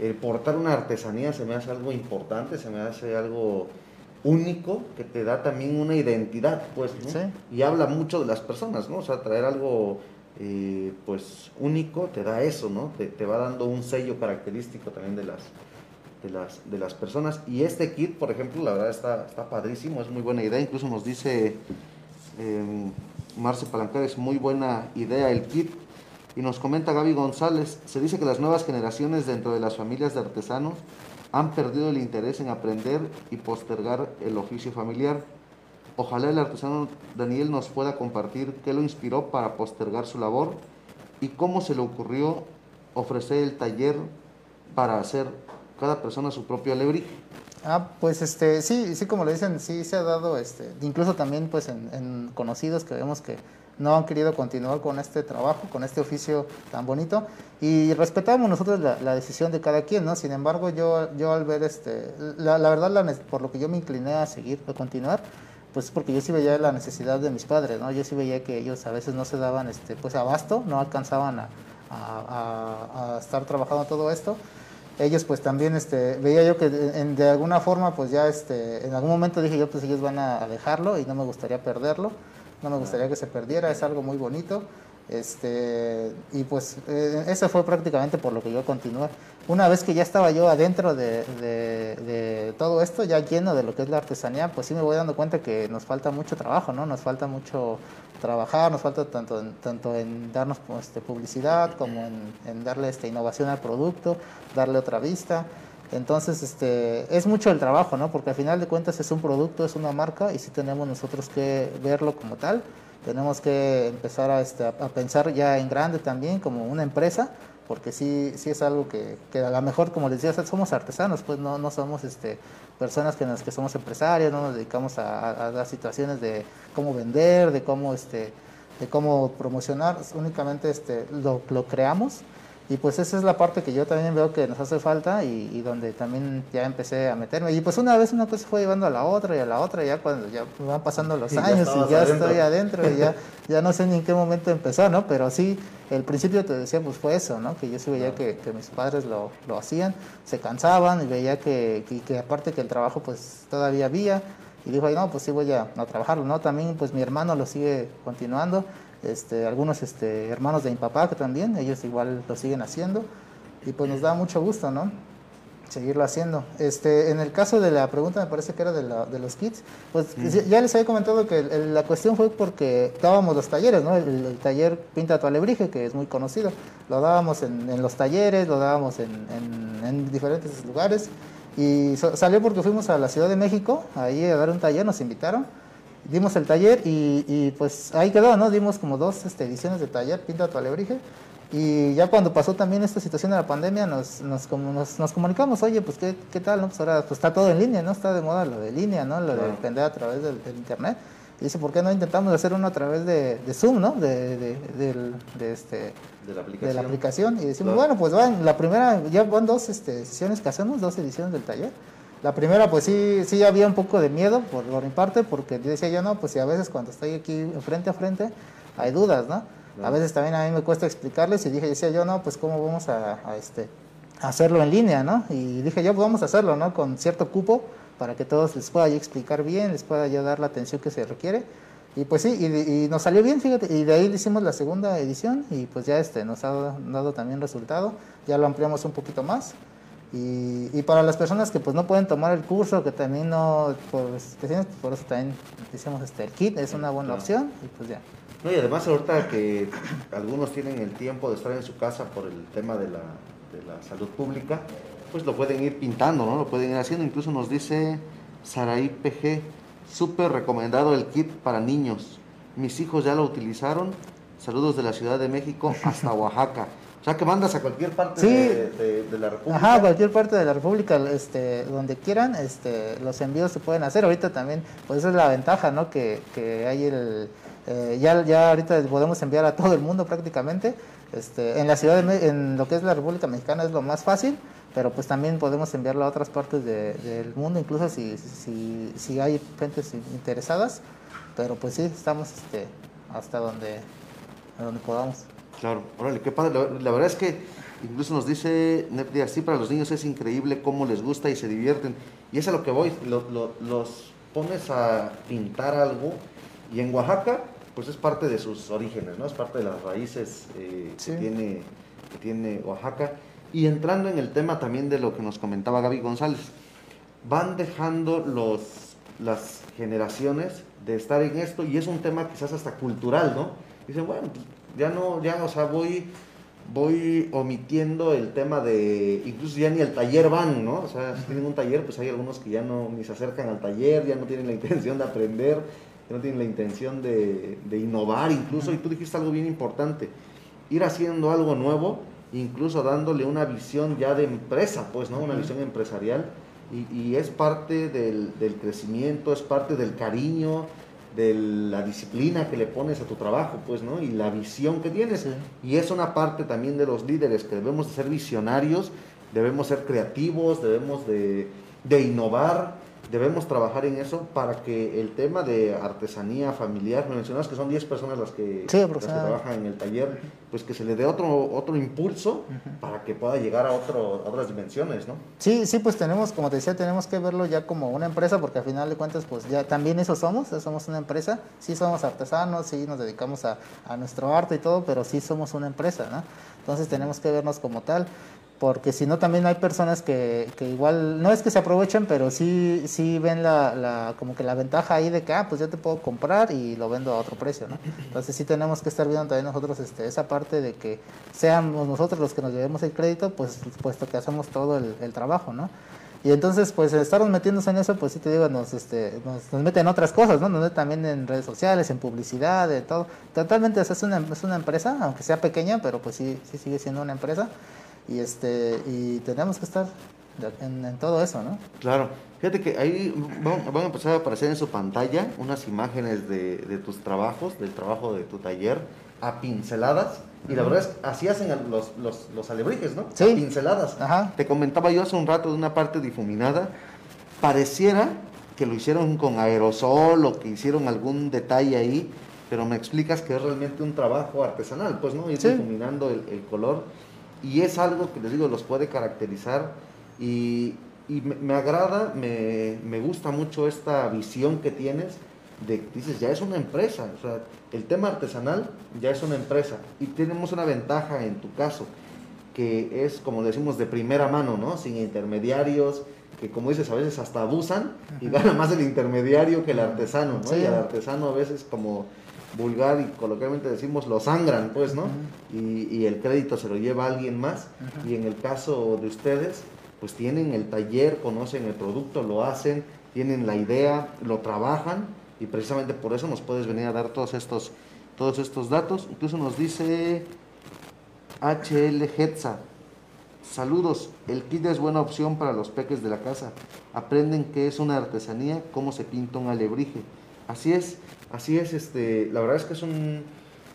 El portar una artesanía se me hace algo importante, se me hace algo único que te da también una identidad, pues, ¿no? Sí. Y habla mucho de las personas, ¿no? O sea, traer algo, eh, pues, único te da eso, ¿no? Te, te va dando un sello característico también de las, de las, de las personas. Y este kit, por ejemplo, la verdad está, está padrísimo, es muy buena idea. Incluso nos dice eh, Marce Palancar, es muy buena idea el kit. Y nos comenta Gaby González, se dice que las nuevas generaciones dentro de las familias de artesanos han perdido el interés en aprender y postergar el oficio familiar. Ojalá el artesano Daniel nos pueda compartir qué lo inspiró para postergar su labor y cómo se le ocurrió ofrecer el taller para hacer cada persona su propio alebrije. Ah, pues este, sí, sí, como le dicen, sí se ha dado, este, incluso también pues en, conocidos que vemos que no han querido continuar con este trabajo, con este oficio tan bonito y respetamos nosotros la, la decisión de cada quien, ¿no? Sin embargo, yo, yo al ver este, la, verdad, la por lo que yo me incliné a seguir, a continuar, pues es porque yo sí veía la necesidad de mis padres, ¿no? Yo sí veía que ellos a veces no se daban, este, pues abasto, no alcanzaban a- a- a estar trabajando todo esto ellos pues también este veía yo que en- de alguna forma pues ya este en algún momento dije yo pues ellos van a dejarlo y no me gustaría perderlo no me gustaría que se perdiera es algo muy bonito este y pues eh, eso fue prácticamente por lo que yo continué una vez que ya estaba yo adentro de, todo esto ya lleno de lo que es la artesanía pues sí me voy dando cuenta que nos falta mucho trabajo no nos falta mucho trabajar, nos falta tanto en, tanto en darnos pues, este, publicidad como en, en darle esta innovación al producto, darle otra vista. Entonces, este, es mucho el trabajo, ¿no? Porque al final de cuentas es un producto, es una marca y sí tenemos nosotros que verlo como tal. Tenemos que empezar a, este, a pensar ya en grande también como una empresa, porque sí, sí es algo que, que a lo mejor, como les decía, somos artesanos, pues no, no somos este, personas que, nos, que somos empresarios, no nos dedicamos a, a- dar situaciones de cómo vender, de cómo, este, de cómo promocionar, únicamente este, lo, lo creamos. Y pues esa es la parte que yo también veo que nos hace falta y, y donde también ya empecé a meterme. Y pues una vez una cosa fue llevando a la otra y a la otra, ya cuando ya van pasando los Y años y ya adentro. estoy adentro y ya, ya no sé ni en qué momento empezó, ¿no? Pero sí, el principio te decía, pues fue eso, ¿no? Que yo sí veía que, que mis padres lo, lo hacían, se cansaban y veía que, que, que aparte que el trabajo pues todavía había. Y dijo, "Ay, no, pues sí voy a, a trabajarlo, ¿no? También pues mi hermano lo sigue continuando, este, algunos este, hermanos de mi papá que también, ellos igual lo siguen haciendo. Y pues nos da mucho gusto, ¿no? seguirlo haciendo. Este, en el caso de la pregunta, me parece que era de, la- de los kits, pues ya les había comentado que el- el- la cuestión fue porque dábamos los talleres, ¿no? El, el taller Pinta tu Alebrije, que es muy conocido, lo dábamos en, en los talleres, lo dábamos en, en- en diferentes lugares, y so- salió porque fuimos a la Ciudad de México, ahí a dar un taller, nos invitaron, dimos el taller y, y, pues ahí quedó, ¿no? Dimos como dos este, ediciones de taller, Pinta tu Alebrije. Y ya cuando pasó también esta situación de la pandemia, nos, nos, como nos, nos comunicamos, oye, pues ¿qué, qué tal, ¿no? Pues ahora pues, está todo en línea, ¿no? Está de moda lo de línea, ¿no? Lo de vender a través del, del internet. Y dice, ¿por qué no intentamos hacer uno a través de, de Zoom, ¿no? De, de, de este, De la aplicación. de la aplicación y decimos, Claro. bueno, pues van, la primera, ya van dos este, sesiones que hacemos, dos ediciones del taller. La primera, pues sí, sí había un poco de miedo por, por mi parte, porque yo decía yo, no, pues si a veces cuando estoy aquí frente a frente hay dudas, ¿no? A veces también a mí me cuesta explicarles y dije, decía yo, no, pues cómo vamos a, a, este, hacerlo en línea, ¿no? Y dije yo, pues vamos a hacerlo, ¿no? Con cierto cupo para que todos les pueda yo explicar bien, les pueda yo dar la atención que se requiere. Y pues sí, y, y nos salió bien, fíjate, y de ahí hicimos la segunda edición y pues ya este nos ha dado también resultado, ya lo ampliamos un poquito más. Y, y para las personas que pues no pueden tomar el curso, que también no, por situaciones, por eso también hicimos este, el kit, es una buena opción y pues ya. No, y además ahorita que algunos tienen el tiempo de estar en su casa por el tema de la, de la salud pública, pues lo pueden ir pintando, ¿no? Lo pueden ir haciendo. Incluso nos dice Saraí PG, súper recomendado el kit para niños. Mis hijos ya lo utilizaron. Saludos de la Ciudad de México hasta Oaxaca. O sea que mandas a cualquier parte Sí. de, de- de la República. Ajá, cualquier parte de la República, este, donde quieran, este, los envíos se pueden hacer. Ahorita también, pues esa es la ventaja, ¿no? Que, que hay el, eh, ya, ya ahorita podemos enviar a todo el mundo prácticamente. Este, en la ciudad de, en lo que es la República Mexicana es lo más fácil, pero pues también podemos enviarlo a otras partes de- del mundo, incluso si, si, si hay gentes interesadas. Pero pues sí, estamos este, hasta donde, donde podamos. Claro, órale, qué padre. La, la verdad es que incluso nos dice Nepdi, así para los niños es increíble cómo les gusta y se divierten. Y es a lo que voy, lo- lo- los pones a pintar algo y en Oaxaca, pues es parte de sus orígenes, ¿no? Es parte de las raíces eh, Sí. que, tiene, que tiene Oaxaca. Y entrando en el tema también de lo que nos comentaba Gaby González, van dejando los, las generaciones de estar en esto y es un tema quizás hasta cultural, ¿no? Dicen, bueno, pues, ya no, ya, o sea, voy, voy omitiendo el tema de, incluso ya ni al taller van, ¿no? O sea, si tienen un taller, pues hay algunos que ya no ni se acercan al taller, ya no tienen la intención de aprender, ya no tienen la intención de, de innovar incluso, y tú dijiste algo bien importante, ir haciendo algo nuevo, incluso dándole una visión ya de empresa, pues, ¿no? Una visión empresarial, y, y es parte del, del crecimiento, es parte del cariño, de la disciplina que le pones a tu trabajo, pues, ¿no? Y la visión que tienes. Sí. Y es una parte también de los líderes, que debemos de ser visionarios, debemos ser creativos, debemos de, de innovar, debemos trabajar en eso para que el tema de artesanía familiar, me mencionabas que son 10 personas las que, Sí, las que aproximadamente. trabajan en el taller, pues que se le dé otro, otro impulso para que pueda llegar a, otro, a otras dimensiones, ¿no? Sí, sí, pues tenemos, como te decía, tenemos que verlo ya como una empresa, porque al final de cuentas, pues ya también eso somos, somos una empresa, sí somos artesanos, sí nos dedicamos a, a nuestro arte y todo, pero sí somos una empresa, ¿no? Entonces tenemos que vernos como tal, porque si no también hay personas que, que igual, no es que se aprovechen, pero sí, sí ven la, la, como que la ventaja ahí de que, ah, pues yo te puedo comprar y lo vendo a otro precio, ¿no? Entonces sí tenemos que estar viendo también nosotros este, esa parte de que seamos nosotros los que nos llevemos el crédito, pues puesto que hacemos todo el, trabajo, ¿no? Y entonces, pues, estarnos metiéndose en eso, pues sí te digo, nos, este, nos, meten en otras cosas, ¿no? Nos meten también en redes sociales, en publicidad, en todo. Totalmente, es una, es una empresa, aunque sea pequeña, pero pues sí, sí sigue siendo una empresa. Y, este, y tenemos que estar en, en todo eso, ¿no? Claro. Fíjate que ahí van, van a empezar a aparecer en su pantalla unas imágenes de, de tus trabajos, del trabajo de tu taller, a pinceladas. Y la verdad es que así hacen los, los, los alebrijes, ¿no? Sí. A pinceladas. Ajá. Te comentaba yo hace un rato de una parte difuminada. Pareciera que lo hicieron con aerosol o que hicieron algún detalle ahí, pero me explicas que es realmente un trabajo artesanal, pues, ¿no? Ir Sí. difuminando el, el color. Y es algo que les digo, los puede caracterizar y, y me, me agrada, me, me gusta mucho esta visión que tienes de dices, ya es una empresa, o sea, el tema artesanal ya es una empresa y tenemos una ventaja en tu caso, que es, como decimos, de primera mano, ¿no? Sin intermediarios, que como dices, a veces hasta abusan y gana más el intermediario que el artesano, ¿no? Sí. Y el artesano a veces como vulgar y coloquialmente decimos lo sangran, pues, ¿no? y, y el crédito se lo lleva alguien más. Y en el caso de ustedes, pues tienen el taller, conocen el producto, lo hacen, tienen la idea, lo trabajan y precisamente por eso nos puedes venir a dar todos estos, todos estos datos. Incluso nos dice HL Hetza. Saludos, el kit es buena opción para los peques de la casa. Aprenden qué es una artesanía, cómo se pinta un alebrije. Así es, así es, este, la verdad es que es un,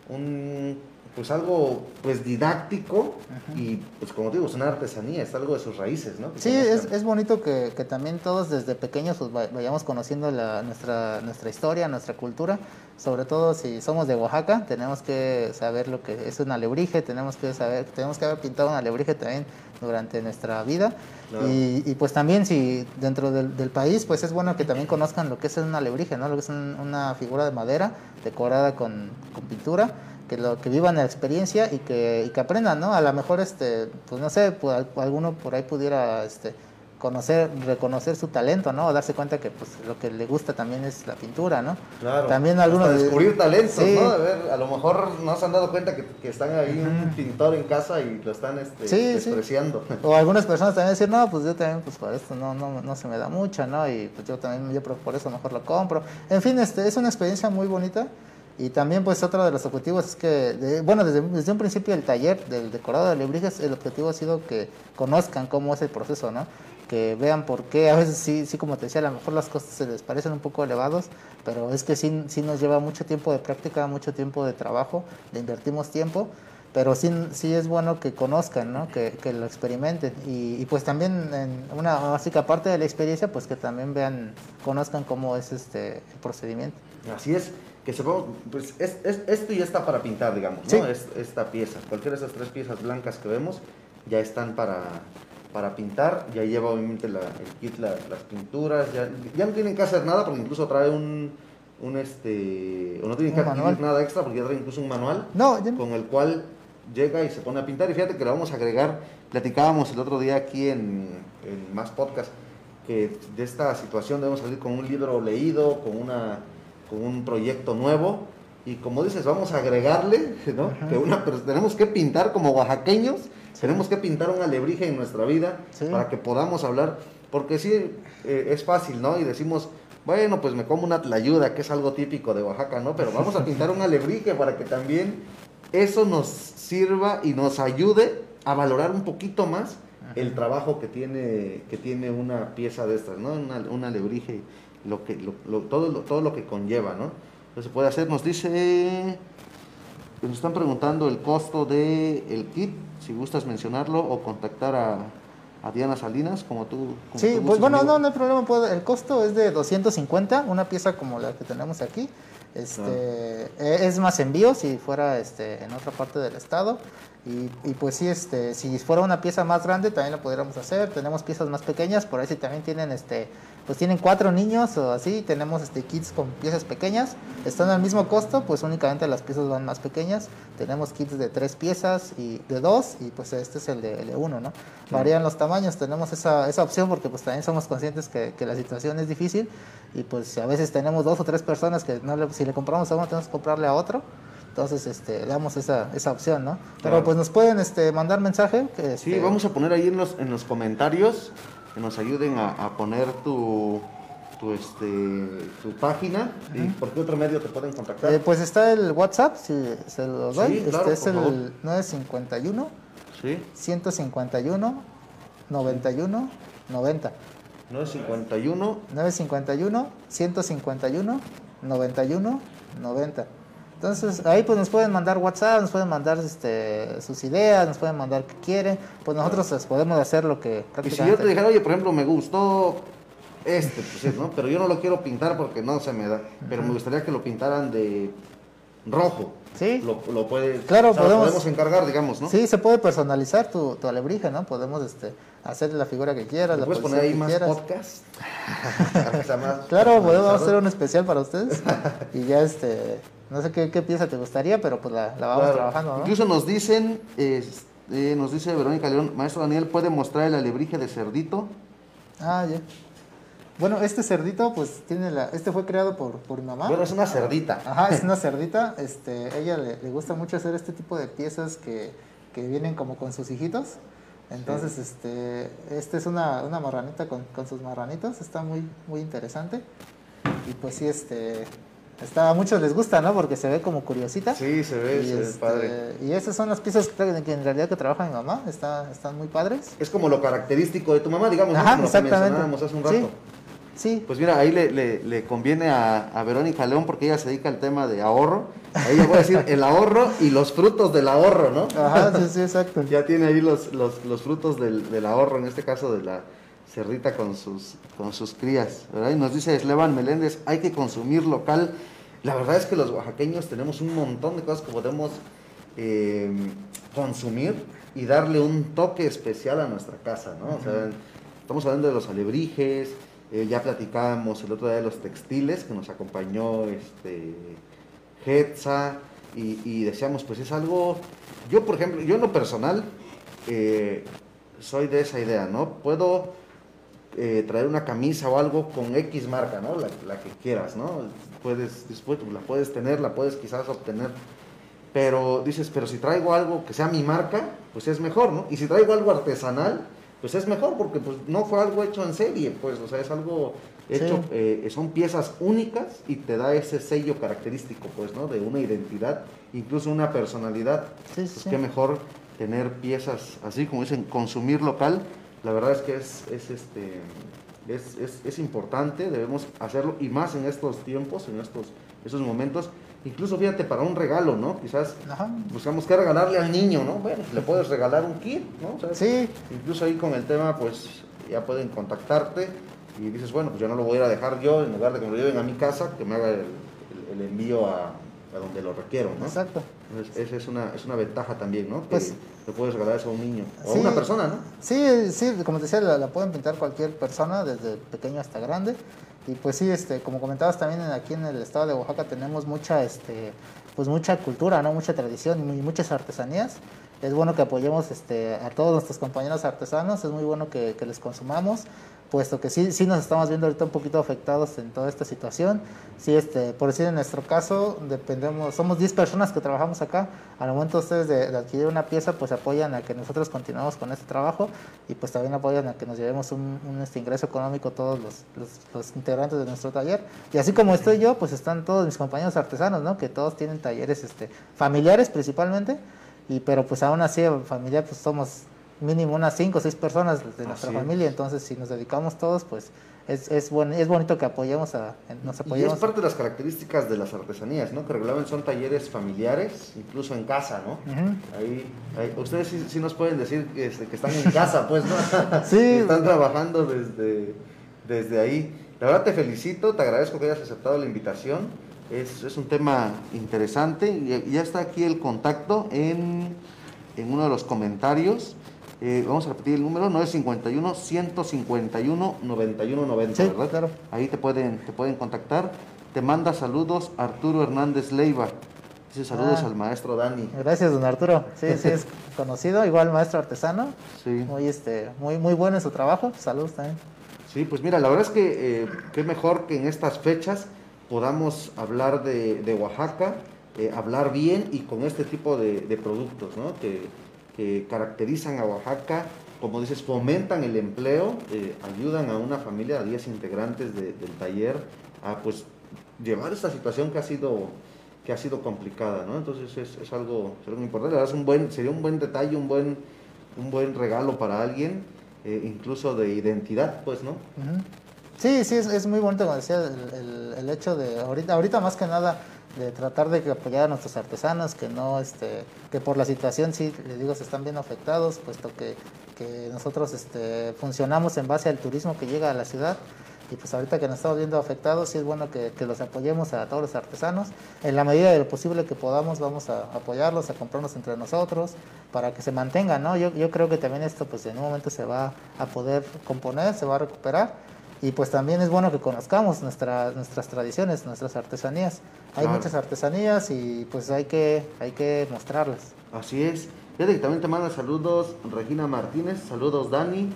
un pues algo pues didáctico y pues como digo, es una artesanía, es algo de sus raíces, ¿no? Que Sí, es, es bonito que, que también todos desde pequeños pues, va- vayamos conociendo la, nuestra, nuestra historia, nuestra cultura. Sobre todo si somos de Oaxaca, tenemos que saber lo que es un alebrije, tenemos que saber, tenemos que haber pintado un alebrije también durante nuestra vida. Claro. Y, y, pues también si dentro del, del país, pues es bueno que también conozcan lo que es un alebrije, ¿no? Lo que es un- una figura de madera decorada con, con pintura que lo que vivan la experiencia y que, y que aprendan, ¿no? A lo mejor, este, pues no sé, pues, al- alguno por ahí pudiera, este, conocer, reconocer su talento, ¿no? O darse cuenta que, pues, lo que le gusta también es la pintura, ¿no? Claro. También algunos Hasta de- descubrir talentos, Sí. ¿no? A ver, a lo mejor no se han dado cuenta que, que están ahí un pintor en casa y lo están este, Sí, sí. despreciando. O algunas personas también decir, no, pues yo también, pues por esto no, no, no se me da mucho, ¿no? Y pues yo también, yo por eso mejor lo compro. En fin, este, es una experiencia muy bonita. Y también, pues, otro de los objetivos es que, bueno, desde, desde un principio el taller del decorado de alebrijes, el objetivo ha sido que conozcan cómo es el proceso, ¿no? Que vean por qué, a veces sí, sí, como te decía, a lo mejor las cosas se les parecen un poco elevados, pero es que sí, sí nos lleva mucho tiempo de práctica, mucho tiempo de trabajo, le invertimos tiempo pero sí, sí es bueno que conozcan, ¿no? que, que lo experimenten y, y pues también en una básica parte de la experiencia pues que también vean, conozcan cómo es este procedimiento. Así es, que sepamos, pues es, es- esto ya está para pintar, digamos, ¿no? Sí. Es- esta pieza, cualquiera de esas tres piezas blancas que vemos ya están para, para pintar, ya lleva obviamente la- el kit, la- las pinturas, ya, ya no tienen que hacer nada porque incluso trae un, un este, o no tienen que adquirir nada extra porque ya trae incluso un manual No, yo- con el cual llega y se pone a pintar. Y fíjate que le vamos a agregar, platicábamos el otro día aquí en, en más podcast, que de esta situación debemos salir con un libro leído, con, una, con un proyecto nuevo. Y como dices, vamos a agregarle, ¿no? Que una, pero tenemos que pintar como oaxaqueños, tenemos que pintar un alebrije en nuestra vida Sí. para que podamos hablar, porque sí, eh, es fácil, ¿no? Y decimos, bueno, pues me como una tlayuda, que es algo típico de Oaxaca, ¿no? Pero vamos a pintar un alebrije para que también eso nos sirva y nos ayude a valorar un poquito más el trabajo que tiene, que tiene una pieza de estas, ¿no? Una, un alebrije, lo que, lo- lo- todo, lo, todo lo que conlleva, ¿no? Entonces se puede hacer, nos dice, nos están preguntando el costo del el kit, si gustas mencionarlo o contactar a, a Diana Salinas, como tú. como Sí, tú pues bueno, amigo. no, no hay problema. puedo- el costo es de 250, una pieza como la que tenemos aquí. Este, eh, es más envío si fuera este, en otra parte del estado. Y, y pues sí, este, si fuera una pieza más grande también lo podríamos hacer. Tenemos piezas más pequeñas, por ahí si también tienen este, pues tienen cuatro niños o así, tenemos este kits con piezas pequeñas, están al mismo costo, pues únicamente las piezas van más pequeñas. Tenemos kits de tres piezas y de dos, y pues este es el de, el de uno, ¿no? Varían los tamaños, tenemos esa, esa opción porque pues también somos conscientes que, que la situación es difícil y pues a veces tenemos dos o tres personas que no le- si le compramos a uno tenemos que comprarle a otro. Entonces, este, damos esa, esa opción, ¿no? Pero Claro. pues nos pueden este, mandar mensaje. Que, Sí, este, vamos a poner ahí en los, en los comentarios que nos ayuden a, a poner tu, tu, este, tu página y por qué otro medio te pueden contactar. eh, pues está el WhatsApp, si se lo doy. Sí, claro, este es el favor. 951 sí, 151 91 90. 951 951 151 91 90. Entonces ahí pues nos pueden mandar WhatsApp, nos pueden mandar este, sus ideas, nos pueden mandar qué quieren, pues nosotros les podemos hacer lo que Y si yo te dijera, oye, por ejemplo, me gustó este, pues ¿no? Pero yo no lo quiero pintar porque no se me da. Pero me gustaría que lo pintaran de rojo. Sí. Lo, lo puedes, Claro, o sea, lo podemos- podemos encargar, digamos, ¿no? Sí, se puede personalizar tu, tu alebrije, ¿no? Podemos este, hacer la figura que quieras, ¿Le la puedes poner ahí que más quieras. podcast? Más Claro, podemos hacer un especial para ustedes. y ya este, no sé qué, qué pieza te gustaría, pero pues la, la vamos Claro. trabajando, ¿no? Incluso nos dicen, Eh, nos dice Verónica León, maestro Daniel, ¿puede mostrar el alebrije de cerdito? Ah, ya. Bueno, este cerdito, pues tiene la. Este fue creado por, por mi mamá. Bueno, es una cerdita. Ajá, es una cerdita. Este, ella le, le gusta mucho hacer este tipo de piezas que, que vienen como con sus hijitos. Entonces, este, este es una, una marranita con, con sus marranitos. Está muy, muy interesante. Y pues sí, este. Está, a muchos les gusta, ¿no? Porque se ve como curiosita. Sí, se ve, y, se ve este, padre. y esas son las piezas que, que en realidad que trabaja mi mamá. Está, están muy padres. Es como lo característico de tu mamá, digamos, como lo que mencionábamos hace un rato. Sí. Sí, Pues mira, ahí le, le- le conviene a, a Verónica León porque ella se dedica al tema de ahorro. Ahí le voy a decir el ahorro y los frutos del ahorro, ¿no? ajá, sí, sí, exacto. Ya tiene ahí los, los, los frutos del, del ahorro, en este caso de la cerdita con sus, con sus crías. ¿verdad? Y nos dice Slevan Meléndez, hay que consumir local. La verdad es que los oaxaqueños tenemos un montón de cosas que podemos eh, consumir y darle un toque especial a nuestra casa, ¿no? O sea, estamos hablando de los alebrijes, eh, ya platicábamos el otro día de los textiles que nos acompañó este Hetza y, y decíamos, pues es algo, yo por ejemplo, yo en lo personal eh, soy de esa idea, ¿no? Puedo eh, traer una camisa o algo con X marca, ¿no? La, la que quieras, ¿no? Puedes, después la puedes tener, la puedes quizás obtener, pero dices, pero si traigo algo que sea mi marca, pues es mejor, ¿no? Y si traigo algo artesanal, pues es mejor porque pues no fue algo hecho en serie, pues, o sea, es algo hecho, Sí. eh, son piezas únicas y te da ese sello característico, pues, ¿no? De una identidad, incluso una personalidad. Sí, Pues sí. qué mejor tener piezas así, como dicen, consumir local. La verdad es que es, es, este, es, es, es importante, debemos hacerlo, y más en estos tiempos, en estos, estos momentos. Incluso fíjate, para un regalo, ¿no? Quizás Ajá. buscamos qué regalarle al niño, ¿no? Bueno, le puedes regalar un kit, ¿no? Sí, Incluso ahí con el tema, pues ya pueden contactarte y dices, bueno, pues yo no lo voy a ir a dejar yo, en lugar de que me lo lleven a mi casa, que me haga el, el- el envío a, a donde lo requiero, ¿no? exacto. Entonces, esa es una, es una ventaja también, ¿no? Que Pues- le puedes regalar eso a un niño o Sí. a una persona, ¿no? Sí, sí, como te decía, la, la pueden pintar cualquier persona, desde pequeño hasta grande. Y pues sí, este, como comentabas también aquí en el estado de Oaxaca tenemos mucha, este, pues mucha cultura, ¿no? Mucha tradición y muchas artesanías. Es bueno que apoyemos este, a todos nuestros compañeros artesanos, es muy bueno que, que les consumamos, puesto que sí, sí nos estamos viendo ahorita un poquito afectados en toda esta situación. Sí, este, por decir en nuestro caso, dependemos, somos 10 personas que trabajamos acá. Al momento ustedes de, de adquirir una pieza, pues apoyan a que nosotros continuemos con este trabajo y pues también apoyan a que nos llevemos un, un, este ingreso económico todos los, los, los integrantes de nuestro taller. Y así como estoy yo, pues están todos mis compañeros artesanos, ¿no? Que todos tienen talleres este, familiares principalmente, y pero pues aún así familiar pues somos mínimo unas 5 o 6 personas de nuestra Así es. familia, entonces si nos dedicamos todos, pues es, es, buen, es bonito que apoyemos a, nos Y es apoyemos. parte de las características de las artesanías, ¿no? Que regularmente son talleres familiares, incluso en casa, ¿no? Ahí, ahí- ustedes sí, sí nos pueden decir que, este, que están en casa, pues, ¿no? Sí. Están trabajando desde, desde ahí. La verdad te felicito, te agradezco que hayas aceptado la invitación. Es, es un tema interesante y ya está aquí el contacto en, en uno de los comentarios. Eh, vamos a repetir el número, 951-151-9190, Sí, ¿verdad? claro. Ahí te pueden, te pueden contactar. Te manda saludos Arturo Hernández Leiva. Dice saludos Ah. al maestro Dani. Gracias, don Arturo. Sí, sí, es conocido, igual maestro artesano, Sí. muy, este, muy, muy bueno en su trabajo. Saludos también. Sí, pues mira, la verdad es que eh, qué mejor que en estas fechas podamos hablar de, de Oaxaca, eh, hablar bien y con este tipo de, de productos, ¿no? Que, que caracterizan a Oaxaca, como dices, fomentan el empleo, eh, ayudan a una familia, a 10 integrantes de- del taller, a pues llevar esta situación que ha sido que ha sido complicada, ¿no? Entonces es, es algo, es importante, es un buen, sería un buen detalle, un buen, un buen regalo para alguien, eh, incluso de identidad, pues, ¿no? Sí, sí, es, es muy bonito, como decía, el, el- el hecho de, ahorita, ahorita más que nada, de tratar de apoyar a nuestros artesanos, que no, este, que por la situación, sí, les digo, se están viendo afectados, puesto que, que nosotros este, funcionamos en base al turismo que llega a la ciudad. Y pues ahorita que nos estamos viendo afectados, sí es bueno que, que los apoyemos a todos los artesanos. En la medida de lo posible que podamos, vamos a apoyarlos, a comprarnos entre nosotros, para que se mantengan, ¿no? Yo, yo creo que también esto, pues en un momento se va a poder componer, se va a recuperar. Y pues también es bueno que conozcamos nuestra, nuestras tradiciones, nuestras artesanías. Hay Claro. muchas artesanías y pues hay que, hay que mostrarlas. Así es. Fíjate que también te manda saludos Regina Martínez, saludos Dani,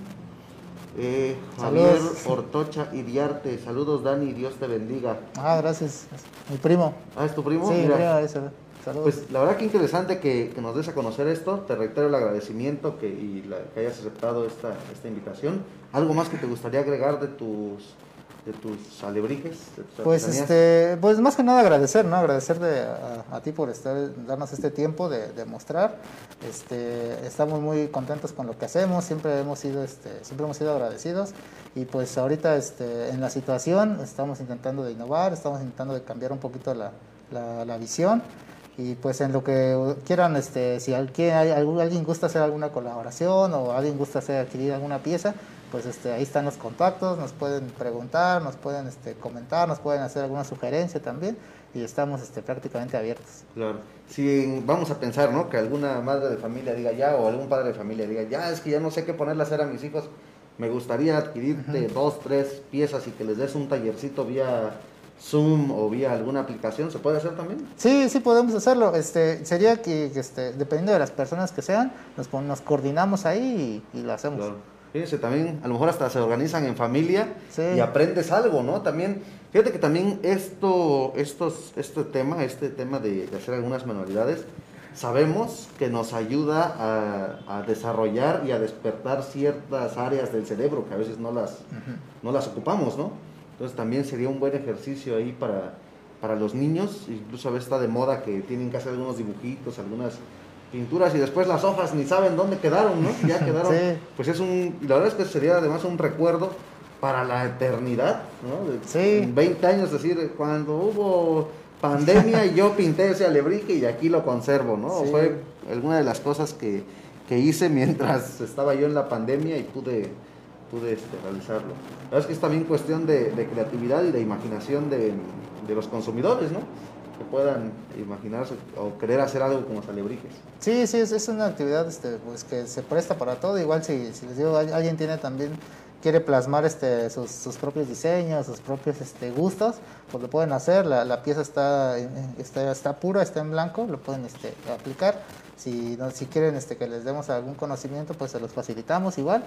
eh, Javier Saludos. Ortocha Iriarte, saludos Dani, Dios te bendiga. Ah, gracias. Mi primo. Ah, ¿es tu primo? Sí, Mira, primo, ese. Saludos. Pues la verdad que interesante que, que nos des a conocer esto. Te reitero el agradecimiento que, y la- que hayas aceptado esta, esta invitación. ¿Algo más que te gustaría agregar de tus, de tus alebrijes? de tus Pues este, pues más que nada agradecer, ¿no? Agradecer de- a, a ti por estar, darnos este tiempo de, de mostrar. Este, estamos muy contentos con lo que hacemos, siempre hemos sido, este, siempre hemos sido agradecidos y pues ahorita, este, en la situación estamos intentando de innovar, estamos intentando de cambiar un poquito la, la, la visión y pues en lo que quieran, este, si alguien, gusta hacer alguna colaboración o alguien gusta hacer adquirir alguna pieza, pues este, ahí están los contactos, nos pueden preguntar, nos pueden este, comentar, nos pueden hacer alguna sugerencia también y estamos este, prácticamente abiertos. Claro. Si vamos a pensar, ¿no? Que alguna madre de familia diga ya, o algún padre de familia diga ya, es que ya no sé qué ponerle a hacer a mis hijos. Me gustaría adquirirte dos, tres piezas y que les des un tallercito vía Zoom o vía alguna aplicación. ¿Se puede hacer también? Sí, sí podemos hacerlo. Este, sería que, que, este, dependiendo de las personas que sean, nos, nos coordinamos ahí y, y lo hacemos. Claro. Fíjense, también a lo mejor hasta se organizan en familia Sí. y aprendes algo, ¿no? También, fíjate que también esto, estos, este tema, este tema de, de hacer algunas manualidades, sabemos que nos ayuda a, a desarrollar y a despertar ciertas áreas del cerebro que a veces no las, no las ocupamos, ¿no? Entonces también sería un buen ejercicio ahí para, para los niños, incluso a veces está de moda que tienen que hacer algunos dibujitos, algunas pinturas y después las hojas ni saben dónde quedaron, ¿no? Ya quedaron. Sí. Pues es un, la verdad es que sería además un recuerdo para la eternidad, ¿no? De- Sí. En 20 años, decir, cuando hubo pandemia y yo pinté ese alebrique y aquí lo conservo, ¿no? Sí. Fue alguna de las cosas que, que hice mientras estaba yo en la pandemia y pude, pude este, realizarlo. La verdad es que es también cuestión de, de creatividad y de imaginación de, de los consumidores, ¿no? Que puedan imaginarse o querer hacer algo con los alebrijes. Sí, sí, es, es una actividad este, pues, que se presta para todo. Igual si, si les digo, al- alguien tiene también, quiere plasmar este, sus, sus propios diseños, sus propios este, gustos, pues lo pueden hacer. La, la pieza está, está, está pura, está en blanco, lo pueden este, aplicar. Si, no, si quieren este, que les demos algún conocimiento, pues se los facilitamos igual.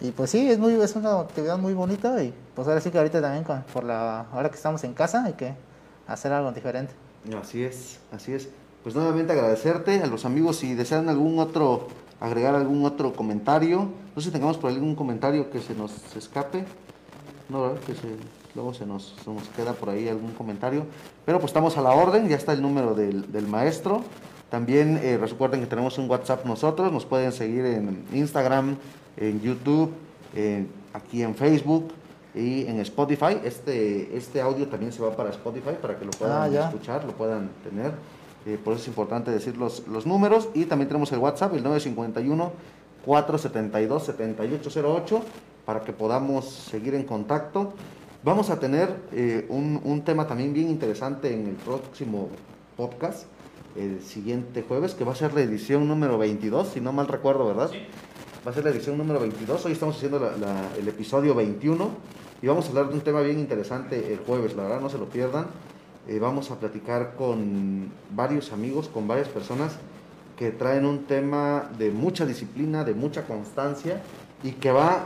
Y pues sí, es, muy, es una actividad muy bonita y pues ahora sí que ahorita también, por la, ahora que estamos en casa, hay que hacer algo diferente. Así es, así es. Pues nuevamente agradecerte a los amigos si desean algún otro, agregar algún otro comentario. No sé si tengamos por algún comentario que se nos escape. No, ¿verdad? Que se- luego se nos, nos queda por ahí algún comentario. Pero pues estamos a la orden, ya está el número del, del maestro. También eh, recuerden que tenemos un WhatsApp nosotros, nos pueden seguir en Instagram, en YouTube, en- aquí en Facebook y en Spotify. Este, este audio también se va para Spotify para que lo puedan Ah, escuchar, lo puedan tener. Eh, por eso es importante decir los, los números. Y también tenemos el WhatsApp, el 951-472-7808, para que podamos seguir en contacto. Vamos a tener eh, un, un tema también bien interesante en el próximo podcast, el siguiente jueves, que va a ser la edición número 22, si no mal recuerdo, ¿verdad? Va a ser la edición número 22. Hoy estamos haciendo el episodio 21 y vamos a hablar de un tema bien interesante el jueves, la verdad, no se lo pierdan. Eh, vamos a platicar con varios amigos, con varias personas que traen un tema de mucha disciplina, de mucha constancia y que va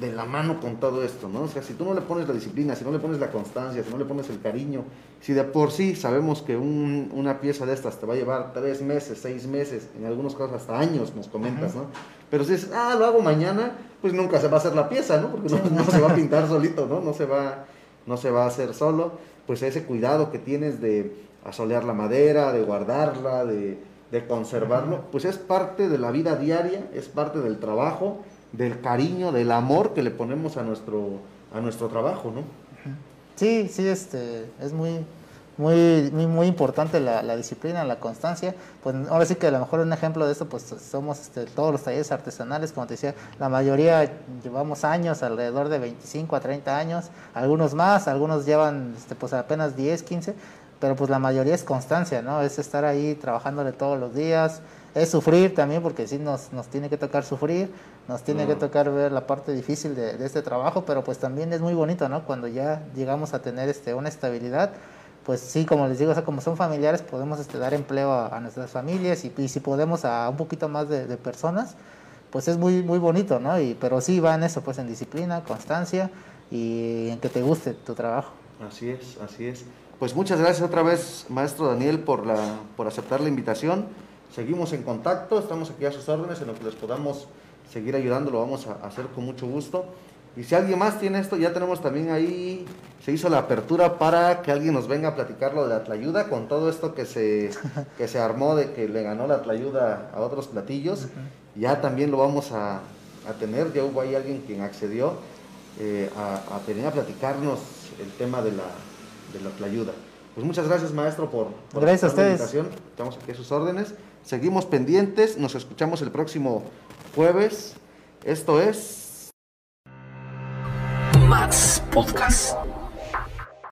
de la mano con todo esto, ¿no? O sea, si tú no le pones la disciplina, si no le pones la constancia, si no le pones el cariño, si de por sí sabemos que un- una pieza de estas te va a llevar tres meses, seis meses, en algunos casos hasta años, nos comentas, ¿no? Pero si dices, ah, lo hago mañana, pues nunca se va a hacer la pieza, ¿no? Porque no, no se va a pintar solito, ¿no? No se va, no se va a hacer solo. Pues ese cuidado que tienes de asolear la madera, de guardarla, de, de conservarlo, pues es parte de la vida diaria, es parte del trabajo, del cariño, del amor que le ponemos a nuestro, a nuestro trabajo, ¿no? Sí, sí, este, es muy, muy, muy, muy importante la, disciplina, la constancia. Pues ahora sí que a lo mejor un ejemplo de esto, pues somos este, todos los talleres artesanales, como te decía, la mayoría llevamos años, alrededor de 25 a 30 años, algunos más, algunos llevan este, pues apenas 10, 15, pero pues la mayoría es constancia, ¿no? Es estar ahí trabajándole todos los días, es sufrir también, porque sí nos, nos tiene que tocar sufrir, nos tiene que Mm. tocar ver la parte difícil de, de este trabajo, pero pues también es muy bonito, ¿no? Cuando ya llegamos a tener este, una estabilidad, pues sí, como les digo, o sea, como son familiares, podemos este, dar empleo a, a nuestras familias y, y si podemos a un poquito más de, de personas, pues es muy, muy bonito, ¿no? Y, pero sí va en eso, pues en disciplina, constancia y en que te guste tu trabajo. Así es, así es. Pues muchas gracias otra vez, maestro Daniel, por, la, por aceptar la invitación. Seguimos en contacto, estamos aquí a sus órdenes, en lo que les podamos seguir ayudando, lo vamos a hacer con mucho gusto. Y si alguien más tiene esto, ya tenemos también ahí, se hizo la apertura para que alguien nos venga a platicar lo de la tlayuda, con todo esto que se, que se armó de que le ganó la tlayuda a otros platillos. Ya también lo vamos a, a tener, ya hubo ahí alguien quien accedió eh, a, a venir a platicarnos el tema de la, de la tlayuda. Pues muchas gracias, maestro, por, por Gracias a la. Estamos aquí a sus órdenes. Seguimos pendientes, nos escuchamos el próximo jueves. Esto es Max Podcast.